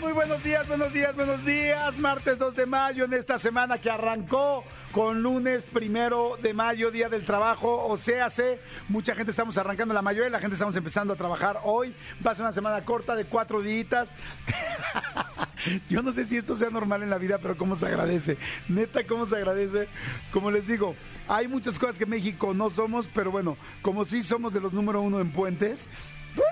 Muy buenos días, buenos días, buenos días. Martes 2 de mayo en esta semana que arrancó con lunes primero de mayo, Día del Trabajo. O sea, sé, mucha gente estamos arrancando, la mayoría de la gente estamos empezando a trabajar hoy. Va a ser una semana corta de cuatro días. Yo no sé si esto sea normal en la vida, pero cómo se agradece. Neta, cómo se agradece. Como les digo, hay muchas cosas que México no somos, pero bueno, como sí somos de los número uno en puentes,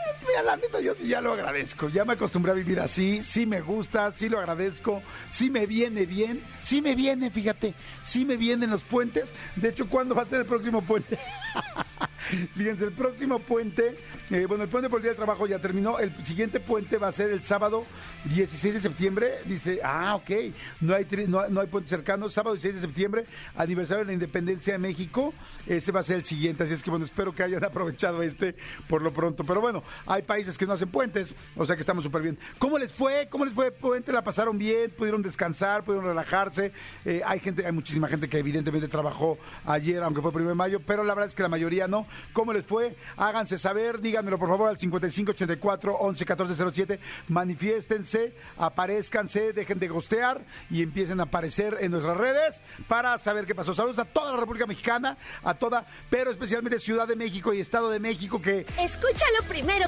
pues mira, la neta, yo sí ya lo agradezco. Ya me acostumbré a vivir así, sí me gusta, sí lo agradezco, sí me viene bien, sí me viene, fíjate, sí me vienen los puentes. De hecho, ¿cuándo va a ser el próximo puente? Fíjense, el próximo puente, eh, bueno, el puente por el Día del Trabajo ya terminó. El siguiente puente va a ser el sábado 16 de septiembre. Dice, ah, ok, no hay, no, no hay puente cercano. Sábado 16 de septiembre, aniversario de la independencia de México. Ese va a ser el siguiente. Así es que, bueno, espero que hayan aprovechado este por lo pronto. Pero bueno, hay países que no hacen puentes, o sea que estamos súper bien. ¿Cómo les fue? ¿Cómo les fue puente? ¿La pasaron bien? ¿Pudieron descansar? ¿Pudieron relajarse? Eh, hay gente, hay muchísima gente que evidentemente trabajó ayer, aunque fue primero de mayo, pero la verdad es que la mayoría no. ¿Cómo les fue? Háganse saber, díganmelo por favor al 5584 111407. Manifiéstense, aparezcanse, dejen de gostear y empiecen a aparecer en nuestras redes para saber qué pasó. Saludos a toda la República Mexicana, a toda, pero especialmente Ciudad de México y Estado de México que Escúchalo primero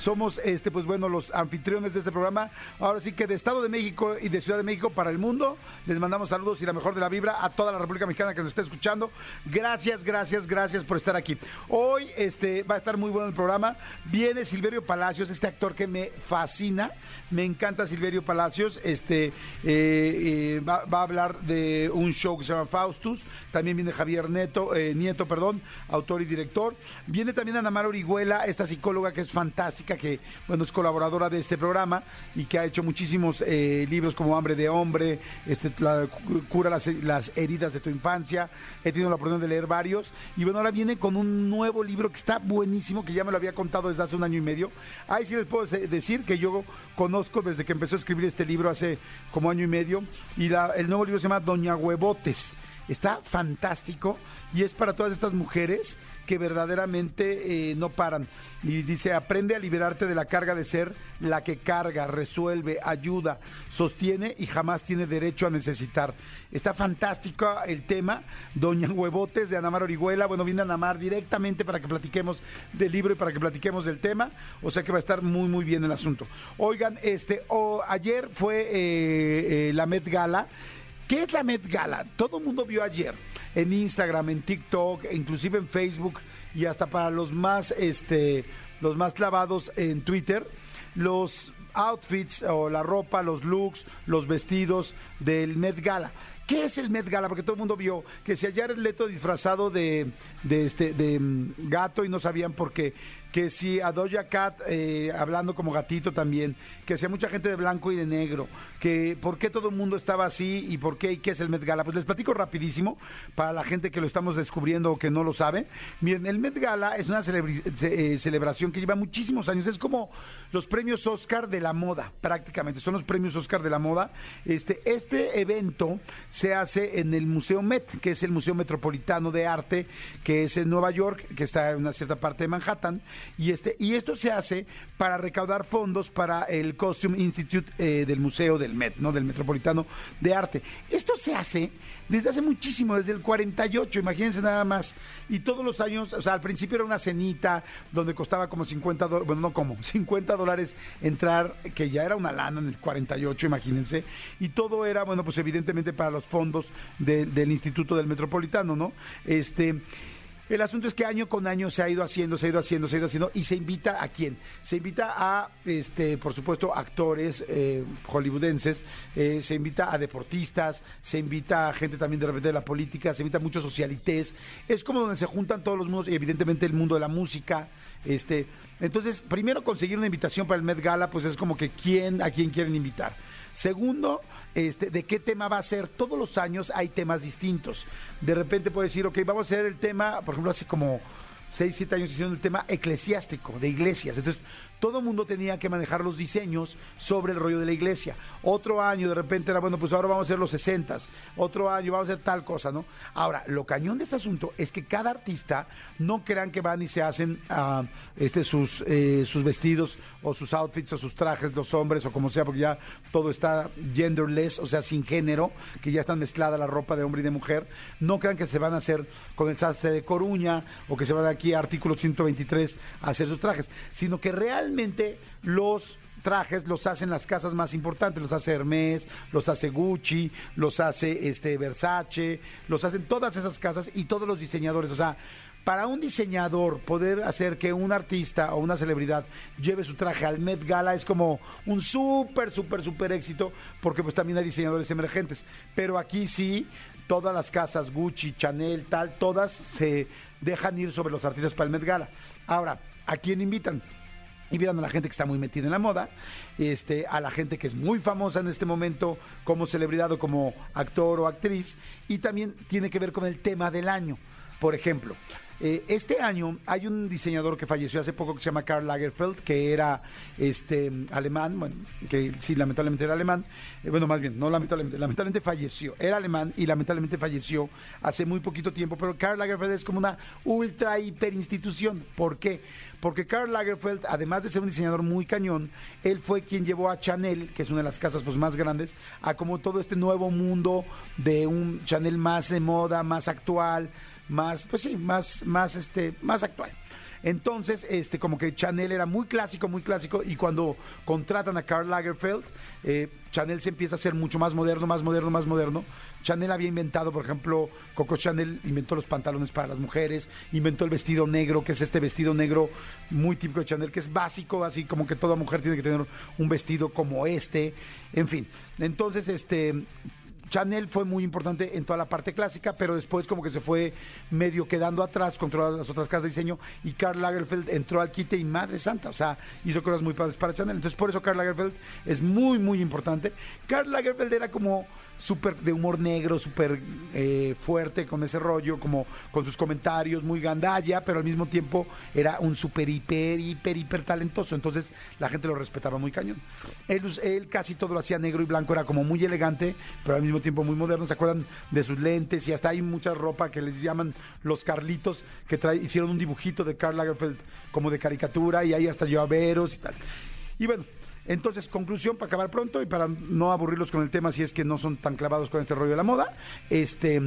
Somos este pues bueno los anfitriones de este programa. Ahora sí que de Estado de México y de Ciudad de México para el mundo les mandamos saludos y la mejor de la vibra a toda la República Mexicana que nos esté escuchando. Gracias gracias gracias por estar aquí. Hoy este va a estar muy bueno el programa. Viene Silverio Palacios este actor que me fascina. Me encanta Silverio Palacios. Este eh, eh, va, a hablar de un show que se llama Faustus. También viene Javier Neto eh, Nieto perdón autor y director. Viene también Ana Mara Orihuela esta psicóloga que es fantástica que bueno es colaboradora de este programa y que ha hecho muchísimos eh, libros como Hambre de Hombre, este, cura las, heridas de tu infancia. He tenido la oportunidad de leer varios y bueno ahora viene con un nuevo libro que está buenísimo que ya me lo había contado desde hace un año y medio. Ahí sí les puedo decir que yo conozco desde que empezó a escribir este libro hace como año y medio y el nuevo libro se llama Doña Huevotes. Está fantástico y es para todas estas mujeres que verdaderamente eh, no paran. Y dice, aprende a liberarte de la carga de ser la que carga, resuelve, ayuda, sostiene y jamás tiene derecho a necesitar. Está fantástico el tema. Doña Huevotes de Anamar Orihuela. Bueno, viene Anamar directamente para que platiquemos del libro y para que platiquemos del tema. O sea que va a estar muy, muy bien el asunto. Oigan, este, ayer fue eh, eh, la Met Gala. ¿Qué es la Met Gala? Todo el mundo vio ayer en Instagram, en TikTok, inclusive en Facebook y hasta para los más, este, los más clavados en Twitter, los outfits o la ropa, los looks, los vestidos del Met Gala. ¿Qué es el Met Gala? Porque todo el mundo vio que si ayer el Leto disfrazado de, de, este, de um, gato y no sabían por qué, que si a Doja Cat eh, hablando como gatito también, que si mucha gente de blanco y de negro, que por qué todo el mundo estaba así y por qué y qué es el Met Gala. Pues les platico rapidísimo para la gente que lo estamos descubriendo o que no lo sabe. Miren, el Met Gala es una eh, celebración que lleva muchísimos años, es como los premios Oscar de la moda, prácticamente, son los premios Oscar de la moda. Este, este evento se hace en el Museo Met, que es el Museo Metropolitano de Arte, que es en Nueva York, que está en una cierta parte de Manhattan. Y, este, y esto se hace para recaudar fondos para el Costume Institute eh, del Museo del Met, ¿no? Del Metropolitano de Arte. Esto se hace desde hace muchísimo, desde el 48, imagínense nada más. Y todos los años, o sea, al principio era una cenita donde costaba como 50 dólares, bueno, no como, 50 dólares entrar, que ya era una lana en el 48, imagínense. Y todo era, bueno, pues evidentemente para los fondos del Instituto del Metropolitano, ¿no? Este. El asunto es que año con año se ha ido haciendo, se ha ido haciendo, se ha ido haciendo y se invita a quién? Se invita a, este, por supuesto, actores eh, hollywoodenses, eh, se invita a deportistas, se invita a gente también de repente de la política, se invita a muchos socialités. Es como donde se juntan todos los mundos y evidentemente el mundo de la música. Este, entonces, primero conseguir una invitación para el Met Gala, pues es como que quién, a quién quieren invitar. Segundo, este, de qué tema va a ser. Todos los años hay temas distintos. De repente puede decir, ok, vamos a hacer el tema, por ejemplo, hace como 6, 7 años hicieron el tema eclesiástico, de iglesias. Entonces, todo mundo tenía que manejar los diseños sobre el rollo de la iglesia. Otro año de repente era, bueno, pues ahora vamos a hacer los 60, otro año vamos a hacer tal cosa, ¿no? Ahora, lo cañón de este asunto es que cada artista no crean que van y se hacen uh, este, sus, eh, sus vestidos o sus outfits o sus trajes, los hombres o como sea, porque ya todo está genderless, o sea, sin género, que ya están mezclada la ropa de hombre y de mujer. No crean que se van a hacer con el sastre de Coruña o que se van aquí a artículo 123 a hacer sus trajes, sino que realmente realmente los trajes los hacen las casas más importantes, los hace Hermes, los hace Gucci, los hace este Versace, los hacen todas esas casas y todos los diseñadores, o sea, para un diseñador poder hacer que un artista o una celebridad lleve su traje al Met Gala es como un súper, súper, súper éxito, porque pues también hay diseñadores emergentes. Pero aquí sí, todas las casas, Gucci, Chanel, tal, todas se dejan ir sobre los artistas para el Met Gala. Ahora, ¿a quién invitan? Y vieron a la gente que está muy metida en la moda, este, a la gente que es muy famosa en este momento como celebridad o como actor o actriz, y también tiene que ver con el tema del año. Por ejemplo, eh, este año hay un diseñador que falleció hace poco que se llama Karl Lagerfeld, que era este alemán, bueno, que sí, lamentablemente era alemán, eh, bueno, más bien, no lamentablemente, lamentablemente falleció, era alemán y lamentablemente falleció hace muy poquito tiempo, pero Karl Lagerfeld es como una ultra hiper institución. ¿Por qué? Porque Karl Lagerfeld, además de ser un diseñador muy cañón, él fue quien llevó a Chanel, que es una de las casas pues, más grandes, a como todo este nuevo mundo de un Chanel más de moda, más actual, más, pues sí, más, más, este, más actual. Entonces, este, como que Chanel era muy clásico, muy clásico, y cuando contratan a Karl Lagerfeld, eh, Chanel se empieza a hacer mucho más moderno, más moderno, más moderno. Chanel había inventado, por ejemplo, Coco Chanel inventó los pantalones para las mujeres, inventó el vestido negro, que es este vestido negro muy típico de Chanel, que es básico, así como que toda mujer tiene que tener un vestido como este, en fin. Entonces, este, Chanel fue muy importante en toda la parte clásica, pero después como que se fue medio quedando atrás con todas las otras casas de diseño y Karl Lagerfeld entró al quite y madre santa, o sea, hizo cosas muy padres para Chanel. Entonces por eso Karl Lagerfeld es muy, muy importante. Karl Lagerfeld era como súper de humor negro, súper eh, fuerte con ese rollo, como con sus comentarios, muy gandalla, pero al mismo tiempo era un súper, hiper, hiper, hiper talentoso. Entonces la gente lo respetaba muy cañón. Él, él casi todo lo hacía negro y blanco, era como muy elegante, pero al mismo tiempo muy moderno. ¿Se acuerdan de sus lentes? Y hasta hay mucha ropa que les llaman los Carlitos, que hicieron un dibujito de Karl Lagerfeld como de caricatura y ahí hasta llaveros y tal. Y bueno, entonces, conclusión para acabar pronto y para no aburrirlos con el tema si es que no son tan clavados con este rollo de la moda. Este,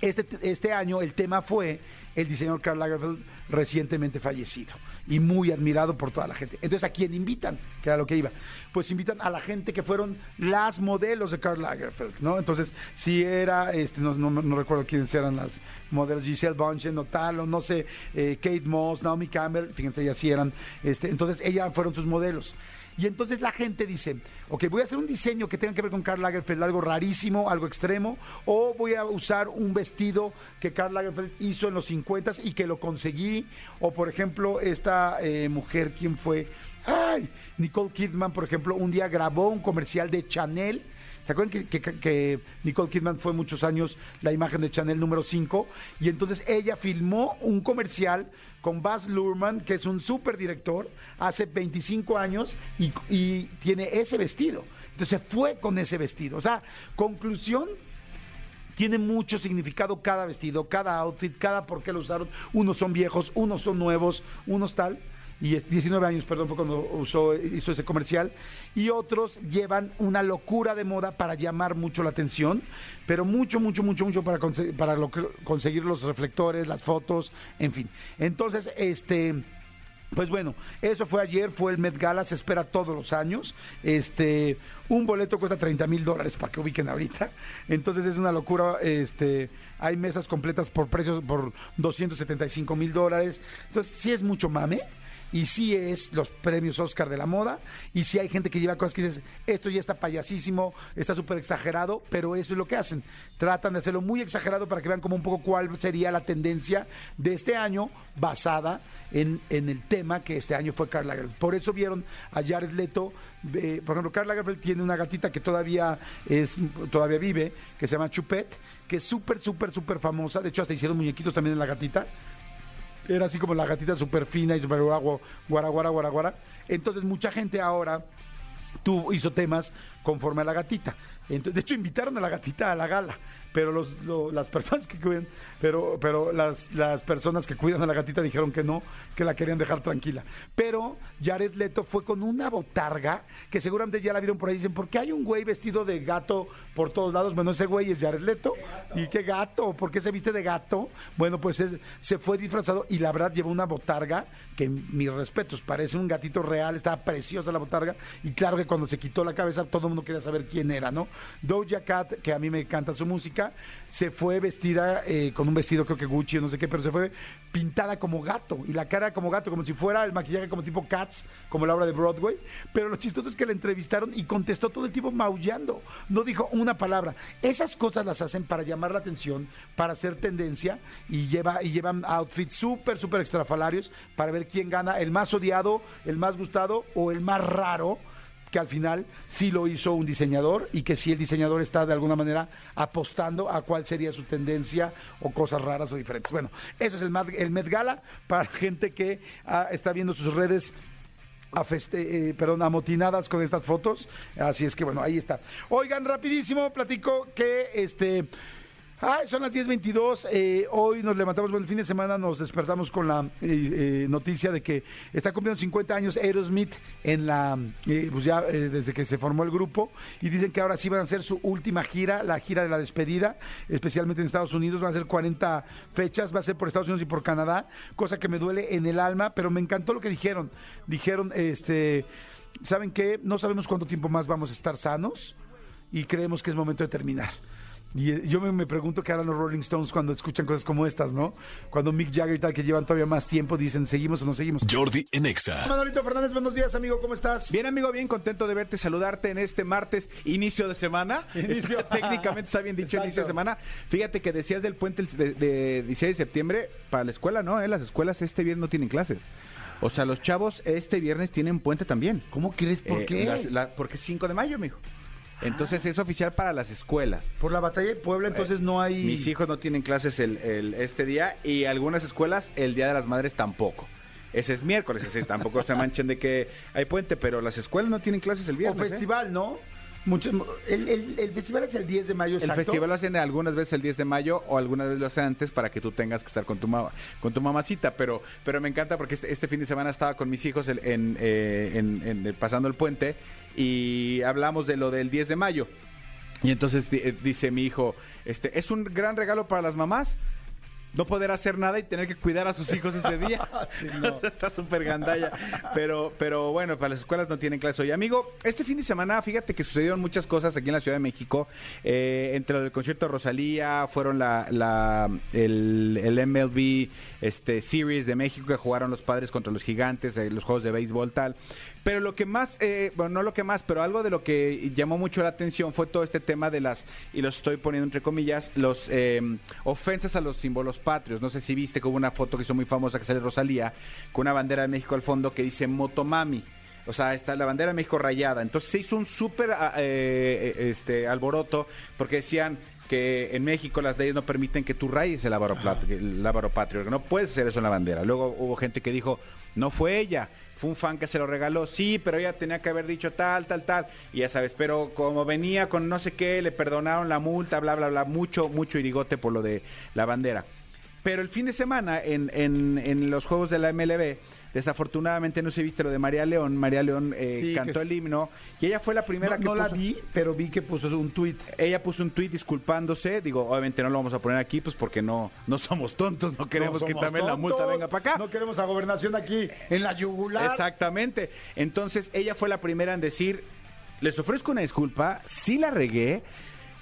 este, este año el tema fue el diseñador Karl Lagerfeld recientemente fallecido y muy admirado por toda la gente. Entonces, ¿a quién invitan? Que era lo que iba. Pues invitan a la gente que fueron las modelos de Karl Lagerfeld, ¿no? Entonces, si era, este, no, no, recuerdo quiénes eran las modelos, Giselle Bunchen o tal, o no sé, eh, Kate Moss, Naomi Campbell, fíjense, ellas sí eran, este, entonces ellas fueron sus modelos. Y entonces la gente dice, ok, voy a hacer un diseño que tenga que ver con Karl Lagerfeld, algo rarísimo, algo extremo, o voy a usar un vestido que Karl Lagerfeld hizo en los 50 y que lo conseguí, o por ejemplo, esta eh, mujer, ¿quién fue? Ay, Nicole Kidman, por ejemplo, un día grabó un comercial de Chanel. ¿Se acuerdan que, Nicole Kidman fue muchos años la imagen de Chanel número 5? Y entonces ella filmó un comercial con Baz Luhrmann, que es un súper director, hace 25 años y, tiene ese vestido. Entonces fue con ese vestido. O sea, conclusión, tiene mucho significado cada vestido, cada outfit, cada por qué lo usaron. Unos son viejos, unos son nuevos, unos tal y es 19 años, perdón, fue cuando usó, hizo ese comercial, y otros llevan una locura de moda para llamar mucho la atención, pero mucho, mucho, mucho, mucho para, conse- para conseguir los reflectores, las fotos, en fin. Entonces, este... Pues bueno, eso fue ayer, fue el Met Gala, se espera todos los años. Este, un boleto cuesta 30 mil dólares para que ubiquen ahorita. Entonces es una locura. Este, hay mesas completas por precios por 275 mil dólares. Entonces sí es mucho mame. Y sí es los premios Oscar de la moda. Y sí hay gente que lleva cosas que dices, esto ya está payasísimo, está súper exagerado, pero eso es lo que hacen. Tratan de hacerlo muy exagerado para que vean como un poco cuál sería la tendencia de este año basada en, en el tema que este año fue Karl Lagerfeld. Por eso vieron a Jared Leto. eh, por ejemplo, Karl Lagerfeld tiene una gatita que todavía, es, todavía vive, que se llama Chupette, que es súper, súper, súper famosa. De hecho, hasta hicieron muñequitos también en la gatita era así como la gatita súper fina y súper guara, guara, guara, guara, guara. Entonces mucha gente ahora hizo temas conforme a la gatita. Entonces, de hecho, invitaron a la gatita a la gala, pero los, lo- las personas que cuidan, pero, pero las, las personas que cuidan a la gatita dijeron que no, que la querían dejar tranquila. Pero Jared Leto fue con una botarga, que seguramente ya la vieron por ahí, dicen, ¿por qué hay un güey vestido de gato por todos lados? Bueno, ese güey es Jared Leto. ¿Y qué gato? ¿Por qué se viste de gato? Bueno, pues es- se fue disfrazado y la verdad llevó una botarga que, mis respetos, parece un gatito real, estaba preciosa la botarga. Y claro que cuando se quitó la cabeza, todo el mundo quería saber quién era, ¿no? Doja Cat, que a mí me encanta su música, se fue vestida eh, con un vestido, creo que Gucci o no sé qué, pero se fue pintada como gato y la cara como gato, como si fuera el maquillaje como tipo Cats, como la obra de Broadway. Pero lo chistoso es que la entrevistaron y contestó todo el tiempo maullando. No dijo una palabra. Esas cosas las hacen para llamar la atención, para hacer tendencia y, lleva, y llevan outfits súper, súper extrafalarios para ver quién gana, el más odiado, el más gustado o el más raro que al final sí lo hizo un diseñador y que sí el diseñador está de alguna manera apostando a cuál sería su tendencia o cosas raras o diferentes. Bueno, eso es el, el Met Gala para gente que ah, está viendo sus redes a eh, perdón, amotinadas con estas fotos. Así es que bueno, ahí está. Oigan, rapidísimo, platico que este. Ay, son las 10.22. eh, hoy nos levantamos, bueno, el fin de semana nos despertamos con la eh, eh, noticia de que está cumpliendo 50 años Aerosmith en la, eh, pues ya desde que se formó el grupo. Y dicen que ahora sí van a hacer su última gira, la gira de la despedida, especialmente en Estados Unidos. Van a ser 40 fechas, va a ser por Estados Unidos y por Canadá, cosa que me duele en el alma, pero me encantó lo que dijeron. Dijeron, este, ¿saben qué? No sabemos cuánto tiempo más vamos a estar sanos y creemos que es momento de terminar. Y eh, yo me, me pregunto qué harán los Rolling Stones cuando escuchan cosas como estas, ¿no? Cuando Mick Jagger y tal, que llevan todavía más tiempo, dicen, ¿seguimos o no seguimos? Jordi en Exa. Manolito Fernández, buenos días, amigo, ¿cómo estás? Bien, amigo, bien contento de verte, saludarte en este martes, inicio de semana. Inicio. Está- técnicamente está bien dicho, Exacto. inicio de semana. Fíjate que decías del puente de, de 16 de septiembre para la escuela, ¿no? Eh, Las escuelas este viernes no tienen clases. O sea, los chavos este viernes tienen puente también. ¿Cómo crees? ¿Por Eh, qué? la- porque es 5 de mayo, mijo. Entonces es oficial para las escuelas. Por la batalla de Puebla, entonces no hay... Mis hijos no tienen clases el, el- este día y algunas escuelas el Día de las Madres tampoco. Ese es miércoles, ese tampoco se manchen de que hay puente, pero las escuelas no tienen clases el O viernes. ¿eh? festival, ¿no? Muchos, el, el- el festival es el 10 de mayo, El festival lo hacen algunas veces el 10 de mayo o algunas veces lo hacen antes para que tú tengas que estar con tu con tu mamacita, pero pero me encanta porque este, este fin de semana estaba con mis hijos el- en, eh, en- en- eh, pasando el puente y hablamos de lo del 10 de mayo. Y entonces eh, dice mi hijo, este es un gran regalo para las mamás. No poder hacer nada y tener que cuidar a sus hijos ese día. Sí, no. Está súper gandalla. Pero, pero bueno, para las escuelas no tienen clase hoy. Amigo, este fin de semana, fíjate que sucedieron muchas cosas aquí en la Ciudad de México. Eh, entre lo del concierto de Rosalía, fueron la, la- el, el MLB este, Series de México que jugaron los padres contra los gigantes, eh, los juegos de béisbol, tal. Pero lo que más, eh, bueno, no lo que más, pero algo de lo que llamó mucho la atención fue todo este tema de las, y lo estoy poniendo entre comillas, los eh, ofensas a los símbolos patrios. No sé si viste que hubo una foto que hizo muy famosa que sale Rosalía con una bandera de México al fondo que dice Motomami. O sea, está la bandera de México rayada. Entonces se hizo un súper ah, eh, eh, este, alboroto porque decían que en México las leyes no permiten que tú rayes el lábaro, plat- el lábaro patrio, no puedes hacer eso en la bandera. Luego hubo gente que dijo, no fue ella, fue un fan que se lo regaló, sí, pero ella tenía que haber dicho tal, tal, tal, y ya sabes, pero como venía con no sé qué, le perdonaron la multa, bla, bla, bla, mucho, mucho irigote por lo de la bandera. Pero el fin de semana en, en, en los juegos de la MLB, desafortunadamente no se viste lo de María León. María León eh, Sí, cantó el himno y ella fue la primera No, que no la vi, pero vi que puso un tuit. ella puso un tuit disculpándose. Digo, obviamente no lo vamos a poner aquí, pues porque no, no somos tontos, no queremos No que también la multa venga para acá. No queremos a gobernación aquí en la yugular. Exactamente. Entonces ella fue la primera en decir, les ofrezco una disculpa, sí la regué.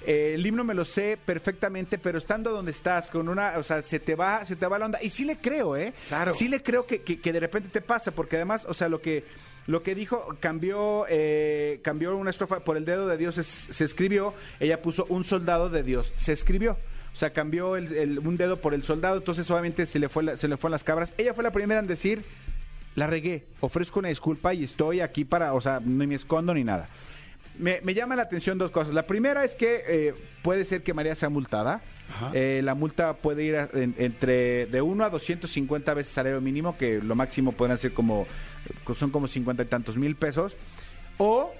Eh, el himno me lo sé perfectamente, pero estando donde estás, con una, o sea, se te va, se te va la onda. Y sí le creo, ¿eh? Claro. Sí le creo que, que- que de repente te pasa, porque además, o sea, lo que, lo que dijo, cambió, eh, cambió una estrofa, por el dedo de Dios se, se escribió, ella puso un soldado de Dios, se escribió. O sea, cambió el- el- un dedo por el soldado, entonces obviamente se le fue la- se le fueron las cabras. Ella fue la primera en decir, la regué, ofrezco una disculpa y estoy aquí para, o sea, ni me escondo ni nada. Me, me llama la atención dos cosas. La primera es que eh, puede ser que María sea multada. Eh, la multa puede ir a- en- entre de 1 a 250 veces salario mínimo, que lo máximo podrán ser como, son como 50 y tantos mil pesos. O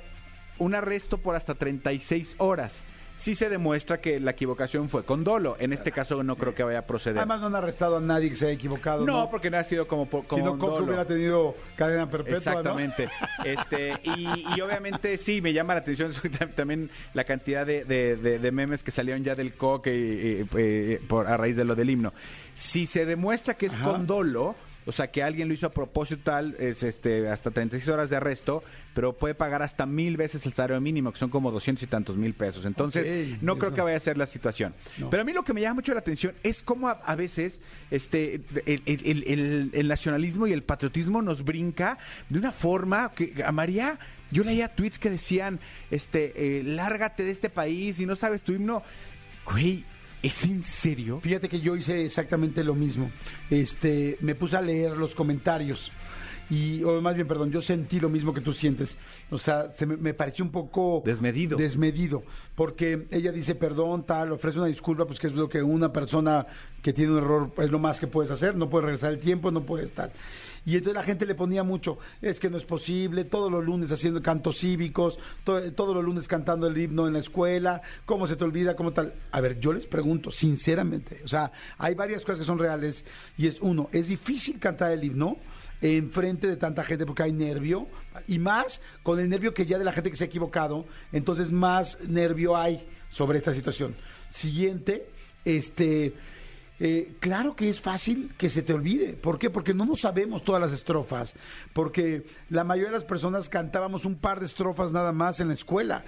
un arresto por hasta 36 horas. Si se demuestra que la equivocación fue con dolo. En este caso no creo que vaya a proceder. Además no han arrestado a nadie que se haya equivocado. no, porque no ha sido como, por- si no, Coco dolo. hubiera tenido cadena perpetua, ¿no? Exactamente. Este, y, y obviamente sí, me llama la atención también la cantidad de, de- de- de memes que salieron ya del coque y- y, por, a raíz de lo del himno. Si se demuestra que es Ajá. con dolo, o sea, que alguien lo hizo a propósito tal, es este, hasta 36 horas de arresto, pero puede pagar hasta mil veces el salario mínimo, que son como 200 y tantos mil pesos. Entonces, no creo que vaya a ser la situación. No. Pero a mí lo que me llama mucho la atención es cómo a, a veces este, el, el- el- el- el nacionalismo y el patriotismo nos brinca de una forma que a María, yo leía tweets que decían, este, eh, lárgate de este país y no sabes tu himno. Güey, ¿es en serio? Fíjate que yo hice exactamente lo mismo. Este, me puse a leer los comentarios. Y, o más bien, perdón, yo sentí lo mismo que tú sientes. O sea, se me, me pareció un poco... Desmedido. Desmedido. Porque ella dice perdón, tal, ofrece una disculpa, pues que es lo que una persona que tiene un error es lo más que puedes hacer. No puedes regresar el tiempo, no puedes tal. Y entonces la gente le ponía mucho, es que no es posible, todos los lunes haciendo cantos cívicos, to- todos los lunes cantando el himno en la escuela, ¿cómo se te olvida? ¿Cómo tal? A ver, yo les pregunto, sinceramente, o sea, hay varias cosas que son reales y es uno, es difícil cantar el himno en frente de tanta gente porque hay nervio y más con el nervio que ya de la gente que se ha equivocado, entonces más nervio hay sobre esta situación. Siguiente, este, eh, claro que es fácil que se te olvide. ¿Por qué? Porque no nos sabemos todas las estrofas. Porque la mayoría de las personas cantábamos un par de estrofas nada más en la escuela.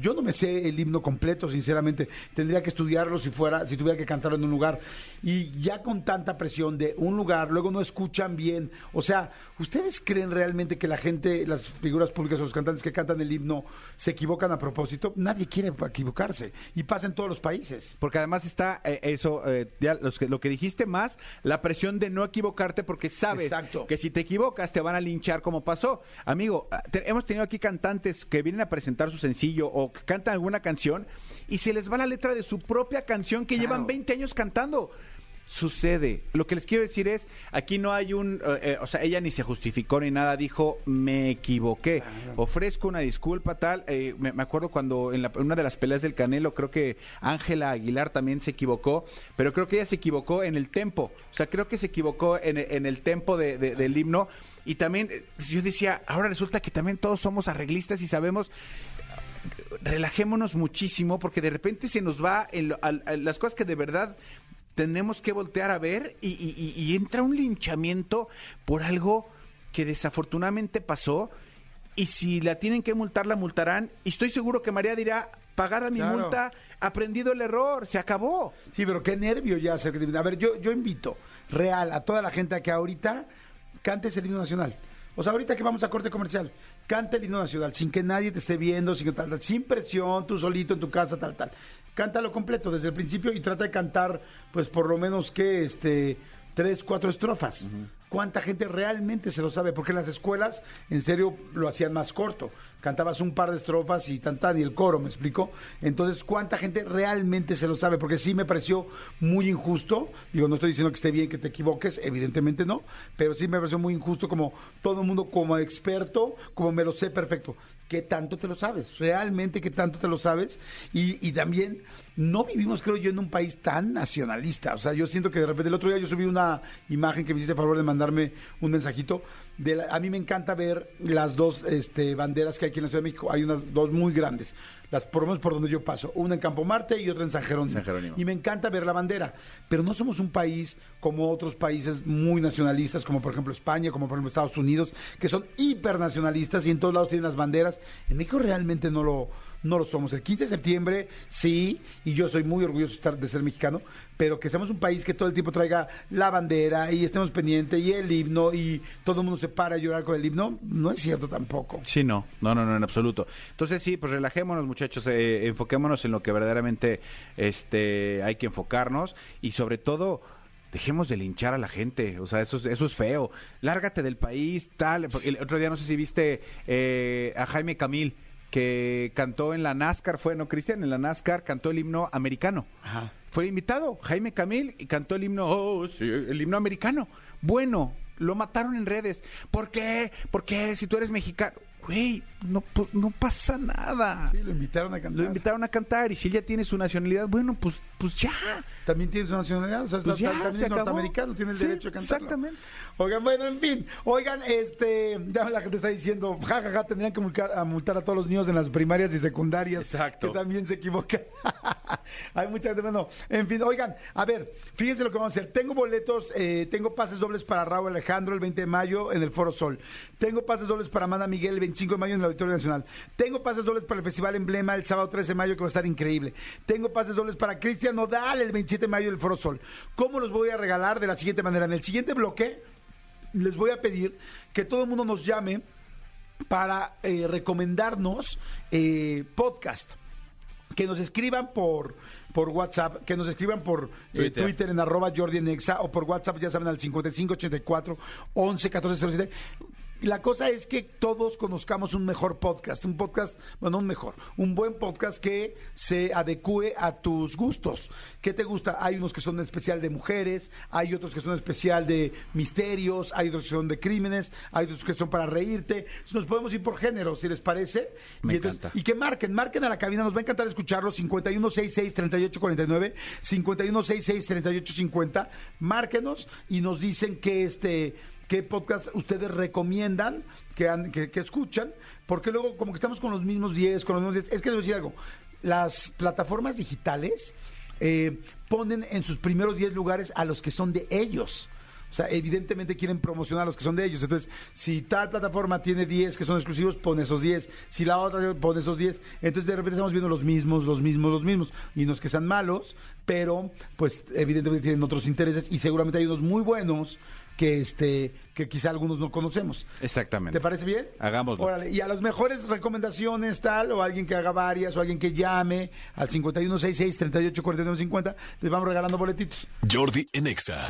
Yo no me sé el himno completo, sinceramente. Tendría que estudiarlo si fuera, si tuviera que cantarlo en un lugar. Y ya con tanta presión de un lugar, luego no escuchan bien. O sea, ¿ustedes creen realmente que la gente, las figuras públicas o los cantantes que cantan el himno se equivocan a propósito? Nadie quiere equivocarse. Y pasa en todos los países. Porque además está eh, eso, eh, ya los que, lo que dijiste más, la presión de no equivocarte porque sabes Exacto. que si te equivocas te van a linchar como pasó. Amigo, ah, te- hemos tenido aquí cantantes que vienen a presentar su sencillo o que cantan alguna canción y se les va la letra de su propia canción que Claro. llevan 20 años cantando. Sucede. Lo que les quiero decir es, aquí no hay un, eh, eh, o sea, ella ni se justificó ni nada, dijo, me equivoqué, ofrezco una disculpa tal. Eh, me, me acuerdo cuando en, la- en una de las peleas del Canelo, creo que Ángela Aguilar también se equivocó, pero creo que ella se equivocó en el tempo, o sea, creo que se equivocó en, en el tempo de- de- del himno. Y también, yo decía, ahora resulta que también todos somos arreglistas y sabemos relajémonos muchísimo porque de repente se nos va en lo- a las cosas que de verdad tenemos que voltear a ver y, y- y- y entra un linchamiento por algo que desafortunadamente pasó y si la tienen que multar la multarán y estoy seguro que María dirá pagada mi Claro. multa aprendido el error se acabó Sí, pero qué nervio ya. A ver, yo, yo invito real a toda la gente a que ahorita cantes el himno nacional. O sea, ahorita que vamos a corte comercial, canta el himno nacional sin que nadie te esté viendo, sin, que tal, tal, sin presión, tú solito en tu casa, tal, tal. Cántalo completo desde el principio y trata de cantar, pues por lo menos que, este, tres, cuatro estrofas. cuánta gente realmente se lo sabe, porque en las escuelas, en serio, lo hacían más corto. Cantabas un par de estrofas y tantan y el coro, ¿me explico? Entonces, ¿cuánta gente realmente se lo sabe? Porque sí me pareció muy injusto. Digo, no estoy diciendo que esté bien que te equivoques, evidentemente no, pero sí me pareció muy injusto como todo el mundo como experto, como me lo sé perfecto. ¿Qué tanto te lo sabes? ¿Realmente qué tanto te lo sabes? Y, y también no vivimos, creo yo, en un país tan nacionalista. O sea, yo siento que de repente el otro día yo subí una imagen que me hiciste favor de mandarme un mensajito. De la- a mí me encanta ver las dos este, banderas que hay aquí en la Ciudad de México. Hay unas dos muy grandes. Las por lo menos por donde yo paso. Una en Campo Marte y otra en San Jerónimo. San Jerónimo. Y me encanta ver la bandera. Pero no somos un país como otros países muy nacionalistas, como por ejemplo España, como por ejemplo Estados Unidos, que son hipernacionalistas y en todos lados tienen las banderas. En México realmente no lo, no lo somos. El 15 de septiembre, sí, y yo soy muy orgulloso de, estar, de ser mexicano, pero que seamos un país que todo el tiempo traiga la bandera y estemos pendientes y el himno y todo el mundo se para a llorar con el himno, no es cierto tampoco. Sí, no, no, no, no, en absoluto. Entonces sí, pues relajémonos muchachos, eh, enfoquémonos en lo que verdaderamente este, hay que enfocarnos y sobre todo dejemos de linchar a la gente, o sea, eso es, eso es feo. Lárgate del país, tal. El otro día no sé si viste eh, a Jaime Camil que cantó en la NASCAR, fue, ¿no, Cristian? En la NASCAR cantó el himno americano. Ajá. Fue invitado Jaime Camil y cantó el himno, oh, sí, el himno americano. Bueno, lo mataron en redes. ¿Por qué? ¿Por qué? Si tú eres mexicano. Güey, no, pues, no pasa nada. Sí, lo invitaron a cantar. Lo invitaron a cantar y si él ya tiene su nacionalidad, bueno, pues, pues ya. También tiene su nacionalidad, o sea, es Pues ya, también se es acabó. norteamericano, tiene el Sí, derecho a cantarlo. exactamente. Oigan, bueno, en fin, oigan, este, ya la gente está diciendo, jajaja, tendrían que multar a, multar a todos los niños en las primarias y secundarias. Exacto. Que también se equivocan. Hay mucha gente, bueno, en fin, oigan, a ver, fíjense lo que vamos a hacer. Tengo boletos, eh, tengo pases dobles para Raúl Alejandro el 20 de mayo en el Foro Sol. Tengo pases dobles para Amanda Miguel el 25 de mayo en el Auditorio Nacional. Tengo pases dobles para el Festival Emblema el sábado 13 de mayo que va a estar increíble. Tengo pases dobles para Cristian Nodal el 27 de mayo el Foro Sol. ¿Cómo los voy a regalar? De la siguiente manera. En el siguiente bloque les voy a pedir que todo el mundo nos llame para eh, recomendarnos eh, podcast. Que nos escriban por, por WhatsApp, que nos escriban por eh, Twitter. En arroba Jordi en Exa, o por WhatsApp, ya saben, al 5584 11 14 07. La cosa es que todos conozcamos un mejor podcast, un podcast, bueno, un mejor, un buen podcast que se adecue a tus gustos. ¿Qué te gusta? Hay unos que son especial de mujeres, hay otros que son especial de misterios, hay otros que son de crímenes, hay otros que son para reírte. Nos podemos ir por género, si les parece. Me y, entonces- encanta. y que marquen, marquen a la cabina, nos va a encantar escucharlos, 5166-3849, 5166-3850, márquenos y nos dicen que este qué podcast ustedes recomiendan que, que, escuchan, porque luego como que estamos con los mismos 10, con los mismos 10, es que les voy a decir algo, las plataformas digitales eh, ponen en sus primeros 10 lugares a los que son de ellos. O sea, evidentemente quieren promocionar a los que son de ellos. Entonces, si tal plataforma tiene 10 que son exclusivos, pone esos 10. Si la otra pone esos 10. Entonces, de repente estamos viendo los mismos, los mismos, los mismos. Y no que sean malos, pero pues evidentemente tienen otros intereses y seguramente hay unos muy buenos que este que quizá algunos no conocemos. Exactamente. ¿Te parece bien? Hagámoslo. Órale, y a las mejores recomendaciones tal, o alguien que haga varias, o alguien que llame al 5166-384950, les vamos regalando boletitos. Jordi en Exa.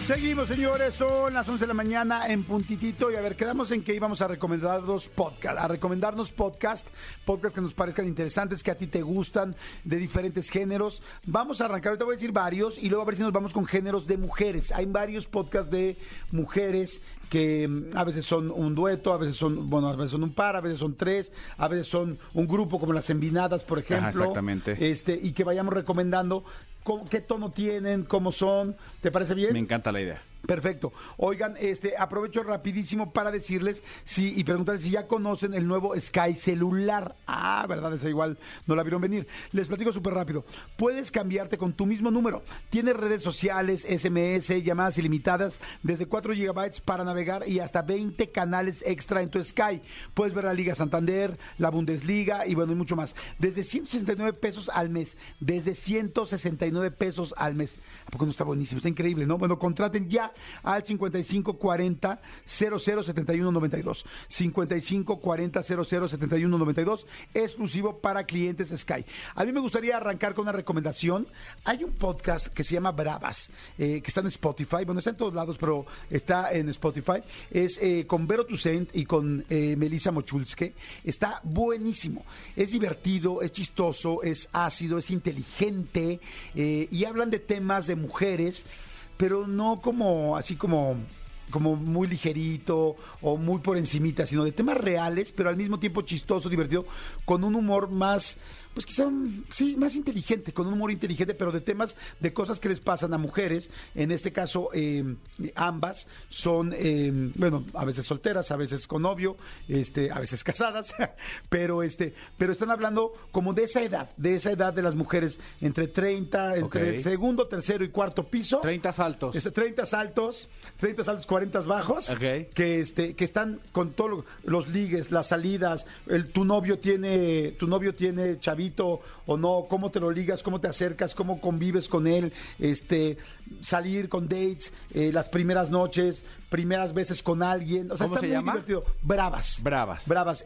Seguimos, señores, son las 11 de la mañana en puntitito y a ver, quedamos en que íbamos a recomendarnos podcast, a recomendarnos podcast, podcast que nos parezcan interesantes, que a ti te gustan, de diferentes géneros. Vamos a arrancar, ahorita voy a decir varios y luego a ver si nos vamos con géneros de mujeres. Hay varios podcasts de mujeres que mm, a veces son un dueto, a veces son, bueno, a veces son un par, a veces son tres, a veces son un grupo como las Envinadas, por ejemplo. exactamente. Este, y que vayamos recomendando qué tono tienen, cómo son. ¿Te parece bien? Me encanta la idea. Perfecto. Oigan, este aprovecho rapidísimo para decirles si y preguntarles si ya conocen el nuevo Sky celular. Ah, verdad, esa igual no la vieron venir. Les platico súper rápido. Puedes cambiarte con tu mismo número. Tienes redes sociales, SMS, llamadas ilimitadas, desde 4 gigabytes para navegar y hasta 20 canales extra en tu Sky. Puedes ver la Liga Santander, la Bundesliga y bueno, y mucho más. Desde 169 pesos al mes. Desde 169 pesos al mes. ¿A poco no está buenísimo? Está increíble, ¿no? Bueno, contraten ya al 5540 007192. 5540 007192, exclusivo para clientes Sky. A mí me gustaría arrancar con una recomendación. Hay un podcast que se llama Bravas, eh, que está en Spotify. Bueno, está en todos lados, pero está en Spotify. Es eh, con Vero Toussaint y con eh, Melissa Mochulske. Está buenísimo. Es divertido, es chistoso, es ácido, es inteligente eh, y hablan de temas de mujeres, pero no como así como como muy ligerito o muy por encimita, sino de temas reales, pero al mismo tiempo chistoso, divertido, con un humor más, pues quizá, sí, más inteligente, con un humor inteligente, pero de temas, de cosas que les pasan a mujeres. En este caso, eh, ambas son, eh, bueno, a veces solteras, a veces con novio, este, a veces casadas, pero este, pero están hablando como de esa edad, de esa edad de las mujeres entre 30, entre Ok. segundo, tercero y cuarto piso. 30 saltos. Este, 30 saltos, 30 saltos, 40 bajos, que este, que están con todos los ligues, las salidas, el, tu novio tiene, tu novio tiene chavito o no, cómo te lo ligas, cómo te acercas, cómo convives con él, este, salir con dates, eh, las primeras noches, primeras veces con alguien, o sea, ¿Cómo está se muy llama? divertido. Bravas. Bravas. Bravas,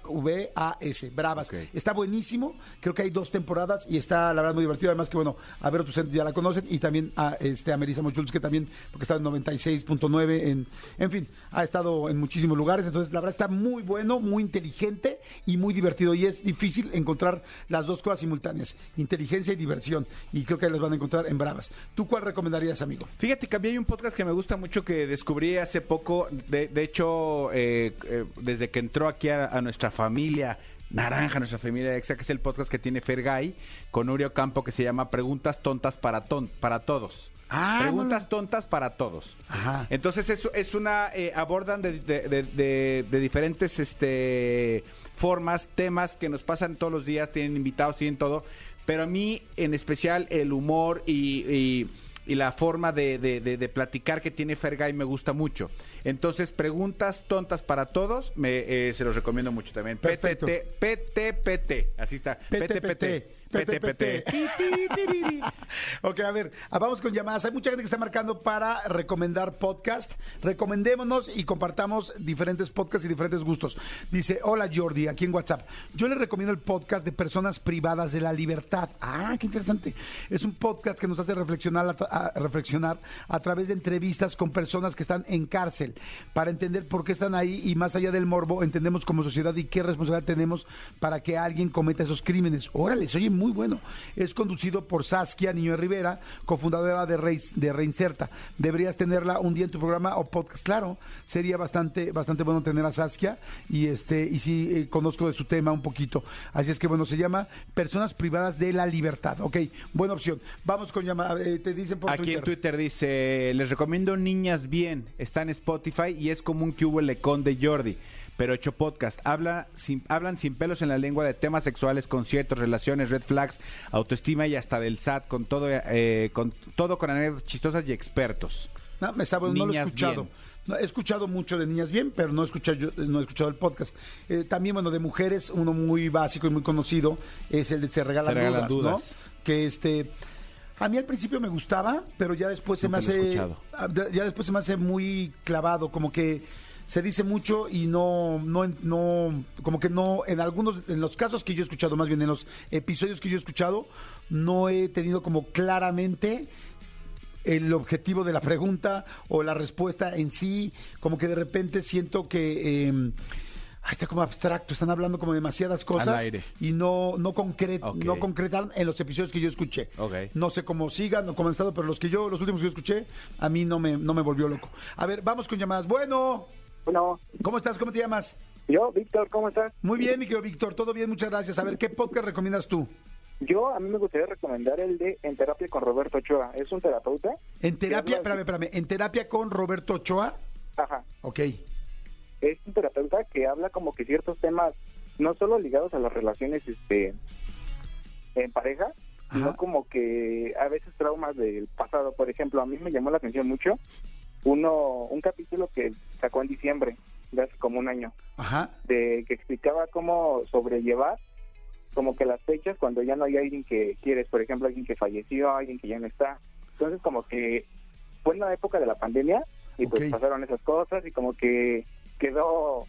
B-R-A-V-A-S, Bravas. Está buenísimo, creo que hay dos temporadas y está la verdad muy divertido. Además que bueno, a Vero Tucent ya la conocen y también a, este, a Melissa Mochuls, que también, porque está en 96.9, en, en fin, ha estado en muchísimos lugares. Entonces, la verdad está muy bueno, muy inteligente y muy divertido. Y es difícil encontrar las dos cosas simultáneas, inteligencia y diversión. Y creo que las van a encontrar en Bravas. ¿Tú cuál recomendarías, amigo? Fíjate que a mí hay un podcast que me gusta mucho que descubrí hace poco. De, de hecho, eh, eh, desde que entró aquí a, a nuestra familia naranja, nuestra familia exa, que es el podcast que tiene Fergay con Urio Campo que se llama Preguntas tontas para, ton- para todos. Ah, Preguntas no. tontas para todos. Ajá. Entonces es, es una eh, abordan de, de- de- de- de diferentes este formas, temas que nos pasan todos los días, tienen invitados, tienen todo, pero a mí en especial el humor y, y- y la forma de, de- de- de platicar que tiene Fergay me gusta mucho. Entonces, preguntas tontas para todos, me, eh, se los recomiendo mucho también. Perfecto. PTT, PTPT, así está. PTPT. PTPT. Ok, a ver, ah, vamos con llamadas. Hay mucha gente que está marcando para recomendar podcast. Recomendémonos y compartamos diferentes podcasts y diferentes gustos. Dice, hola Jordi, aquí en WhatsApp. Yo le recomiendo el podcast de Personas Privadas de la Libertad. Ah, qué interesante. Es un podcast que nos hace reflexionar a, reflexionar a través de entrevistas con personas que están en cárcel para entender por qué están ahí y más allá del morbo, entendemos como sociedad y qué responsabilidad tenemos para que alguien cometa esos crímenes. Órale, se oye muy bueno. Es conducido por Saskia Niño de Rivera, cofundadora de, Reis- de Reinserta. Deberías tenerla un día en tu programa o podcast. Claro, sería bastante, bastante bueno tener a Saskia y este y sí eh, conozco de su tema un poquito. Así es que bueno, se llama Personas Privadas de la Libertad. Ok, buena opción. Vamos con llamada. eh, te dicen por Aquí en Twitter. Twitter dice, les recomiendo Niñas Bien, está en Spotify y es como un que hubo lecón de Jordi, pero hecho podcast. Habla sin, hablan sin pelos en la lengua de temas sexuales, conciertos, relaciones, red flags, autoestima y hasta del SAT, con todo, eh, con todo con anécdotas chistosas y expertos. No, me sabe, no lo he escuchado. No, he escuchado mucho de Niñas Bien, pero no he escuchado, yo- no he escuchado el podcast. Eh, también, bueno, de mujeres, uno muy básico y muy conocido es el de Se Regalan, Se Regalan dudas, Dudas. ¿no? Que este... A mí al principio me gustaba, pero ya después se me hace... Ya después se me hace muy clavado, como que se dice mucho y no, no, no, como que no, en algunos, en los casos que yo he escuchado, más bien en los episodios que yo he escuchado, no he tenido como claramente el objetivo de la pregunta o la respuesta en sí, como que de repente siento que eh, ay, está como abstracto, están hablando como demasiadas cosas aire. y no no, concre- Ok. no concretaron en los episodios que yo escuché. Ok. No sé cómo sigan o cómo han estado, pero los que yo, los últimos que yo escuché, a mí no me, no me volvió loco. A ver, vamos con llamadas. Bueno, Bueno, ¿cómo estás? ¿Cómo te llamas? yo, Víctor, ¿cómo estás? Muy bien, mi querido Víctor, todo bien, muchas gracias. A ver, ¿qué podcast recomiendas tú? Yo, a mí me gustaría recomendar el de En Terapia con Roberto Ochoa. Es un terapeuta. En terapia, espérame, espérame, en terapia con Roberto Ochoa. Ajá. Ok. Es un terapeuta que habla como que ciertos temas, no solo ligados a las relaciones este en pareja, sino como que a veces traumas del pasado. Por ejemplo, a mí me llamó la atención mucho uno un capítulo que sacó en diciembre, de hace como un año. Ajá. de que explicaba cómo sobrellevar como que las fechas cuando ya no hay alguien que quieres, por ejemplo, alguien que falleció, alguien que ya no está. Entonces como que fue en la época de la pandemia y pues pasaron esas cosas y como que quedó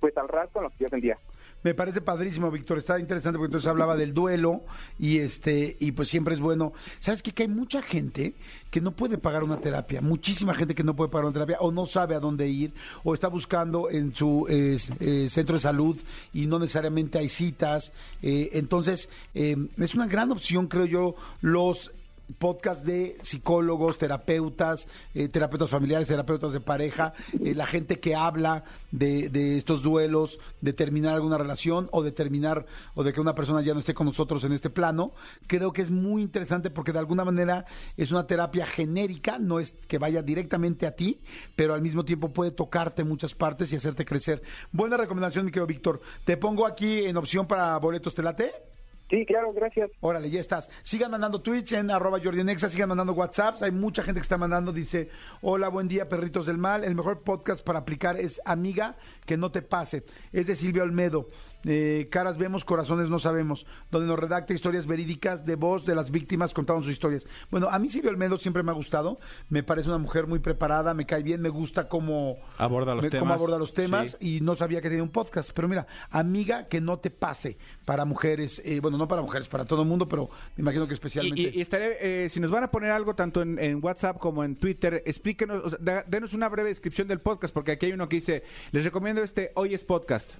pues al ras con lo que yo sentía. Me parece padrísimo, Víctor. Está interesante porque entonces hablaba del duelo y este y pues siempre es bueno. ¿Sabes qué? Que hay mucha gente que no puede pagar una terapia. Muchísima gente que no puede pagar una terapia o no sabe a dónde ir o está buscando en su eh, centro de salud y no necesariamente hay citas. Eh, entonces, eh, es una gran opción, creo yo, los podcast de psicólogos, terapeutas, eh, terapeutas familiares, terapeutas de pareja, eh, la gente que habla de, de estos duelos, de terminar alguna relación o de terminar o de que una persona ya no esté con nosotros en este plano, creo que es muy interesante porque de alguna manera es una terapia genérica, no es que vaya directamente a ti, pero al mismo tiempo puede tocarte muchas partes y hacerte crecer. Buena recomendación, mi querido Víctor. Te pongo aquí en opción para boletos, ¿te late? Sí, claro, gracias. Órale, ya estás. Sigan mandando tweets en arroba Jordianexa, sigan mandando WhatsApps. Hay mucha gente que está mandando, dice, hola, buen día, perritos del mal. El mejor podcast para aplicar es Amiga, que no te pase. Es de Silvia Olmedo. Eh, caras vemos, corazones no sabemos. Donde nos redacta historias verídicas de voz de las víctimas contando sus historias. Bueno, a mí Silvia Olmedo siempre me ha gustado. Me parece una mujer muy preparada, me cae bien, me gusta cómo Aborda los me- cómo temas. aborda los temas Sí. y no sabía que tenía un podcast. Pero mira, amiga que no te pase para mujeres, eh, bueno, no para mujeres, para todo el mundo, pero me imagino que especialmente. y- y estaré, eh, si nos van a poner algo tanto en, en WhatsApp como en Twitter, explíquenos, o sea, da- denos una breve descripción del podcast, porque aquí hay uno que dice, les recomiendo este Hoy es Podcast.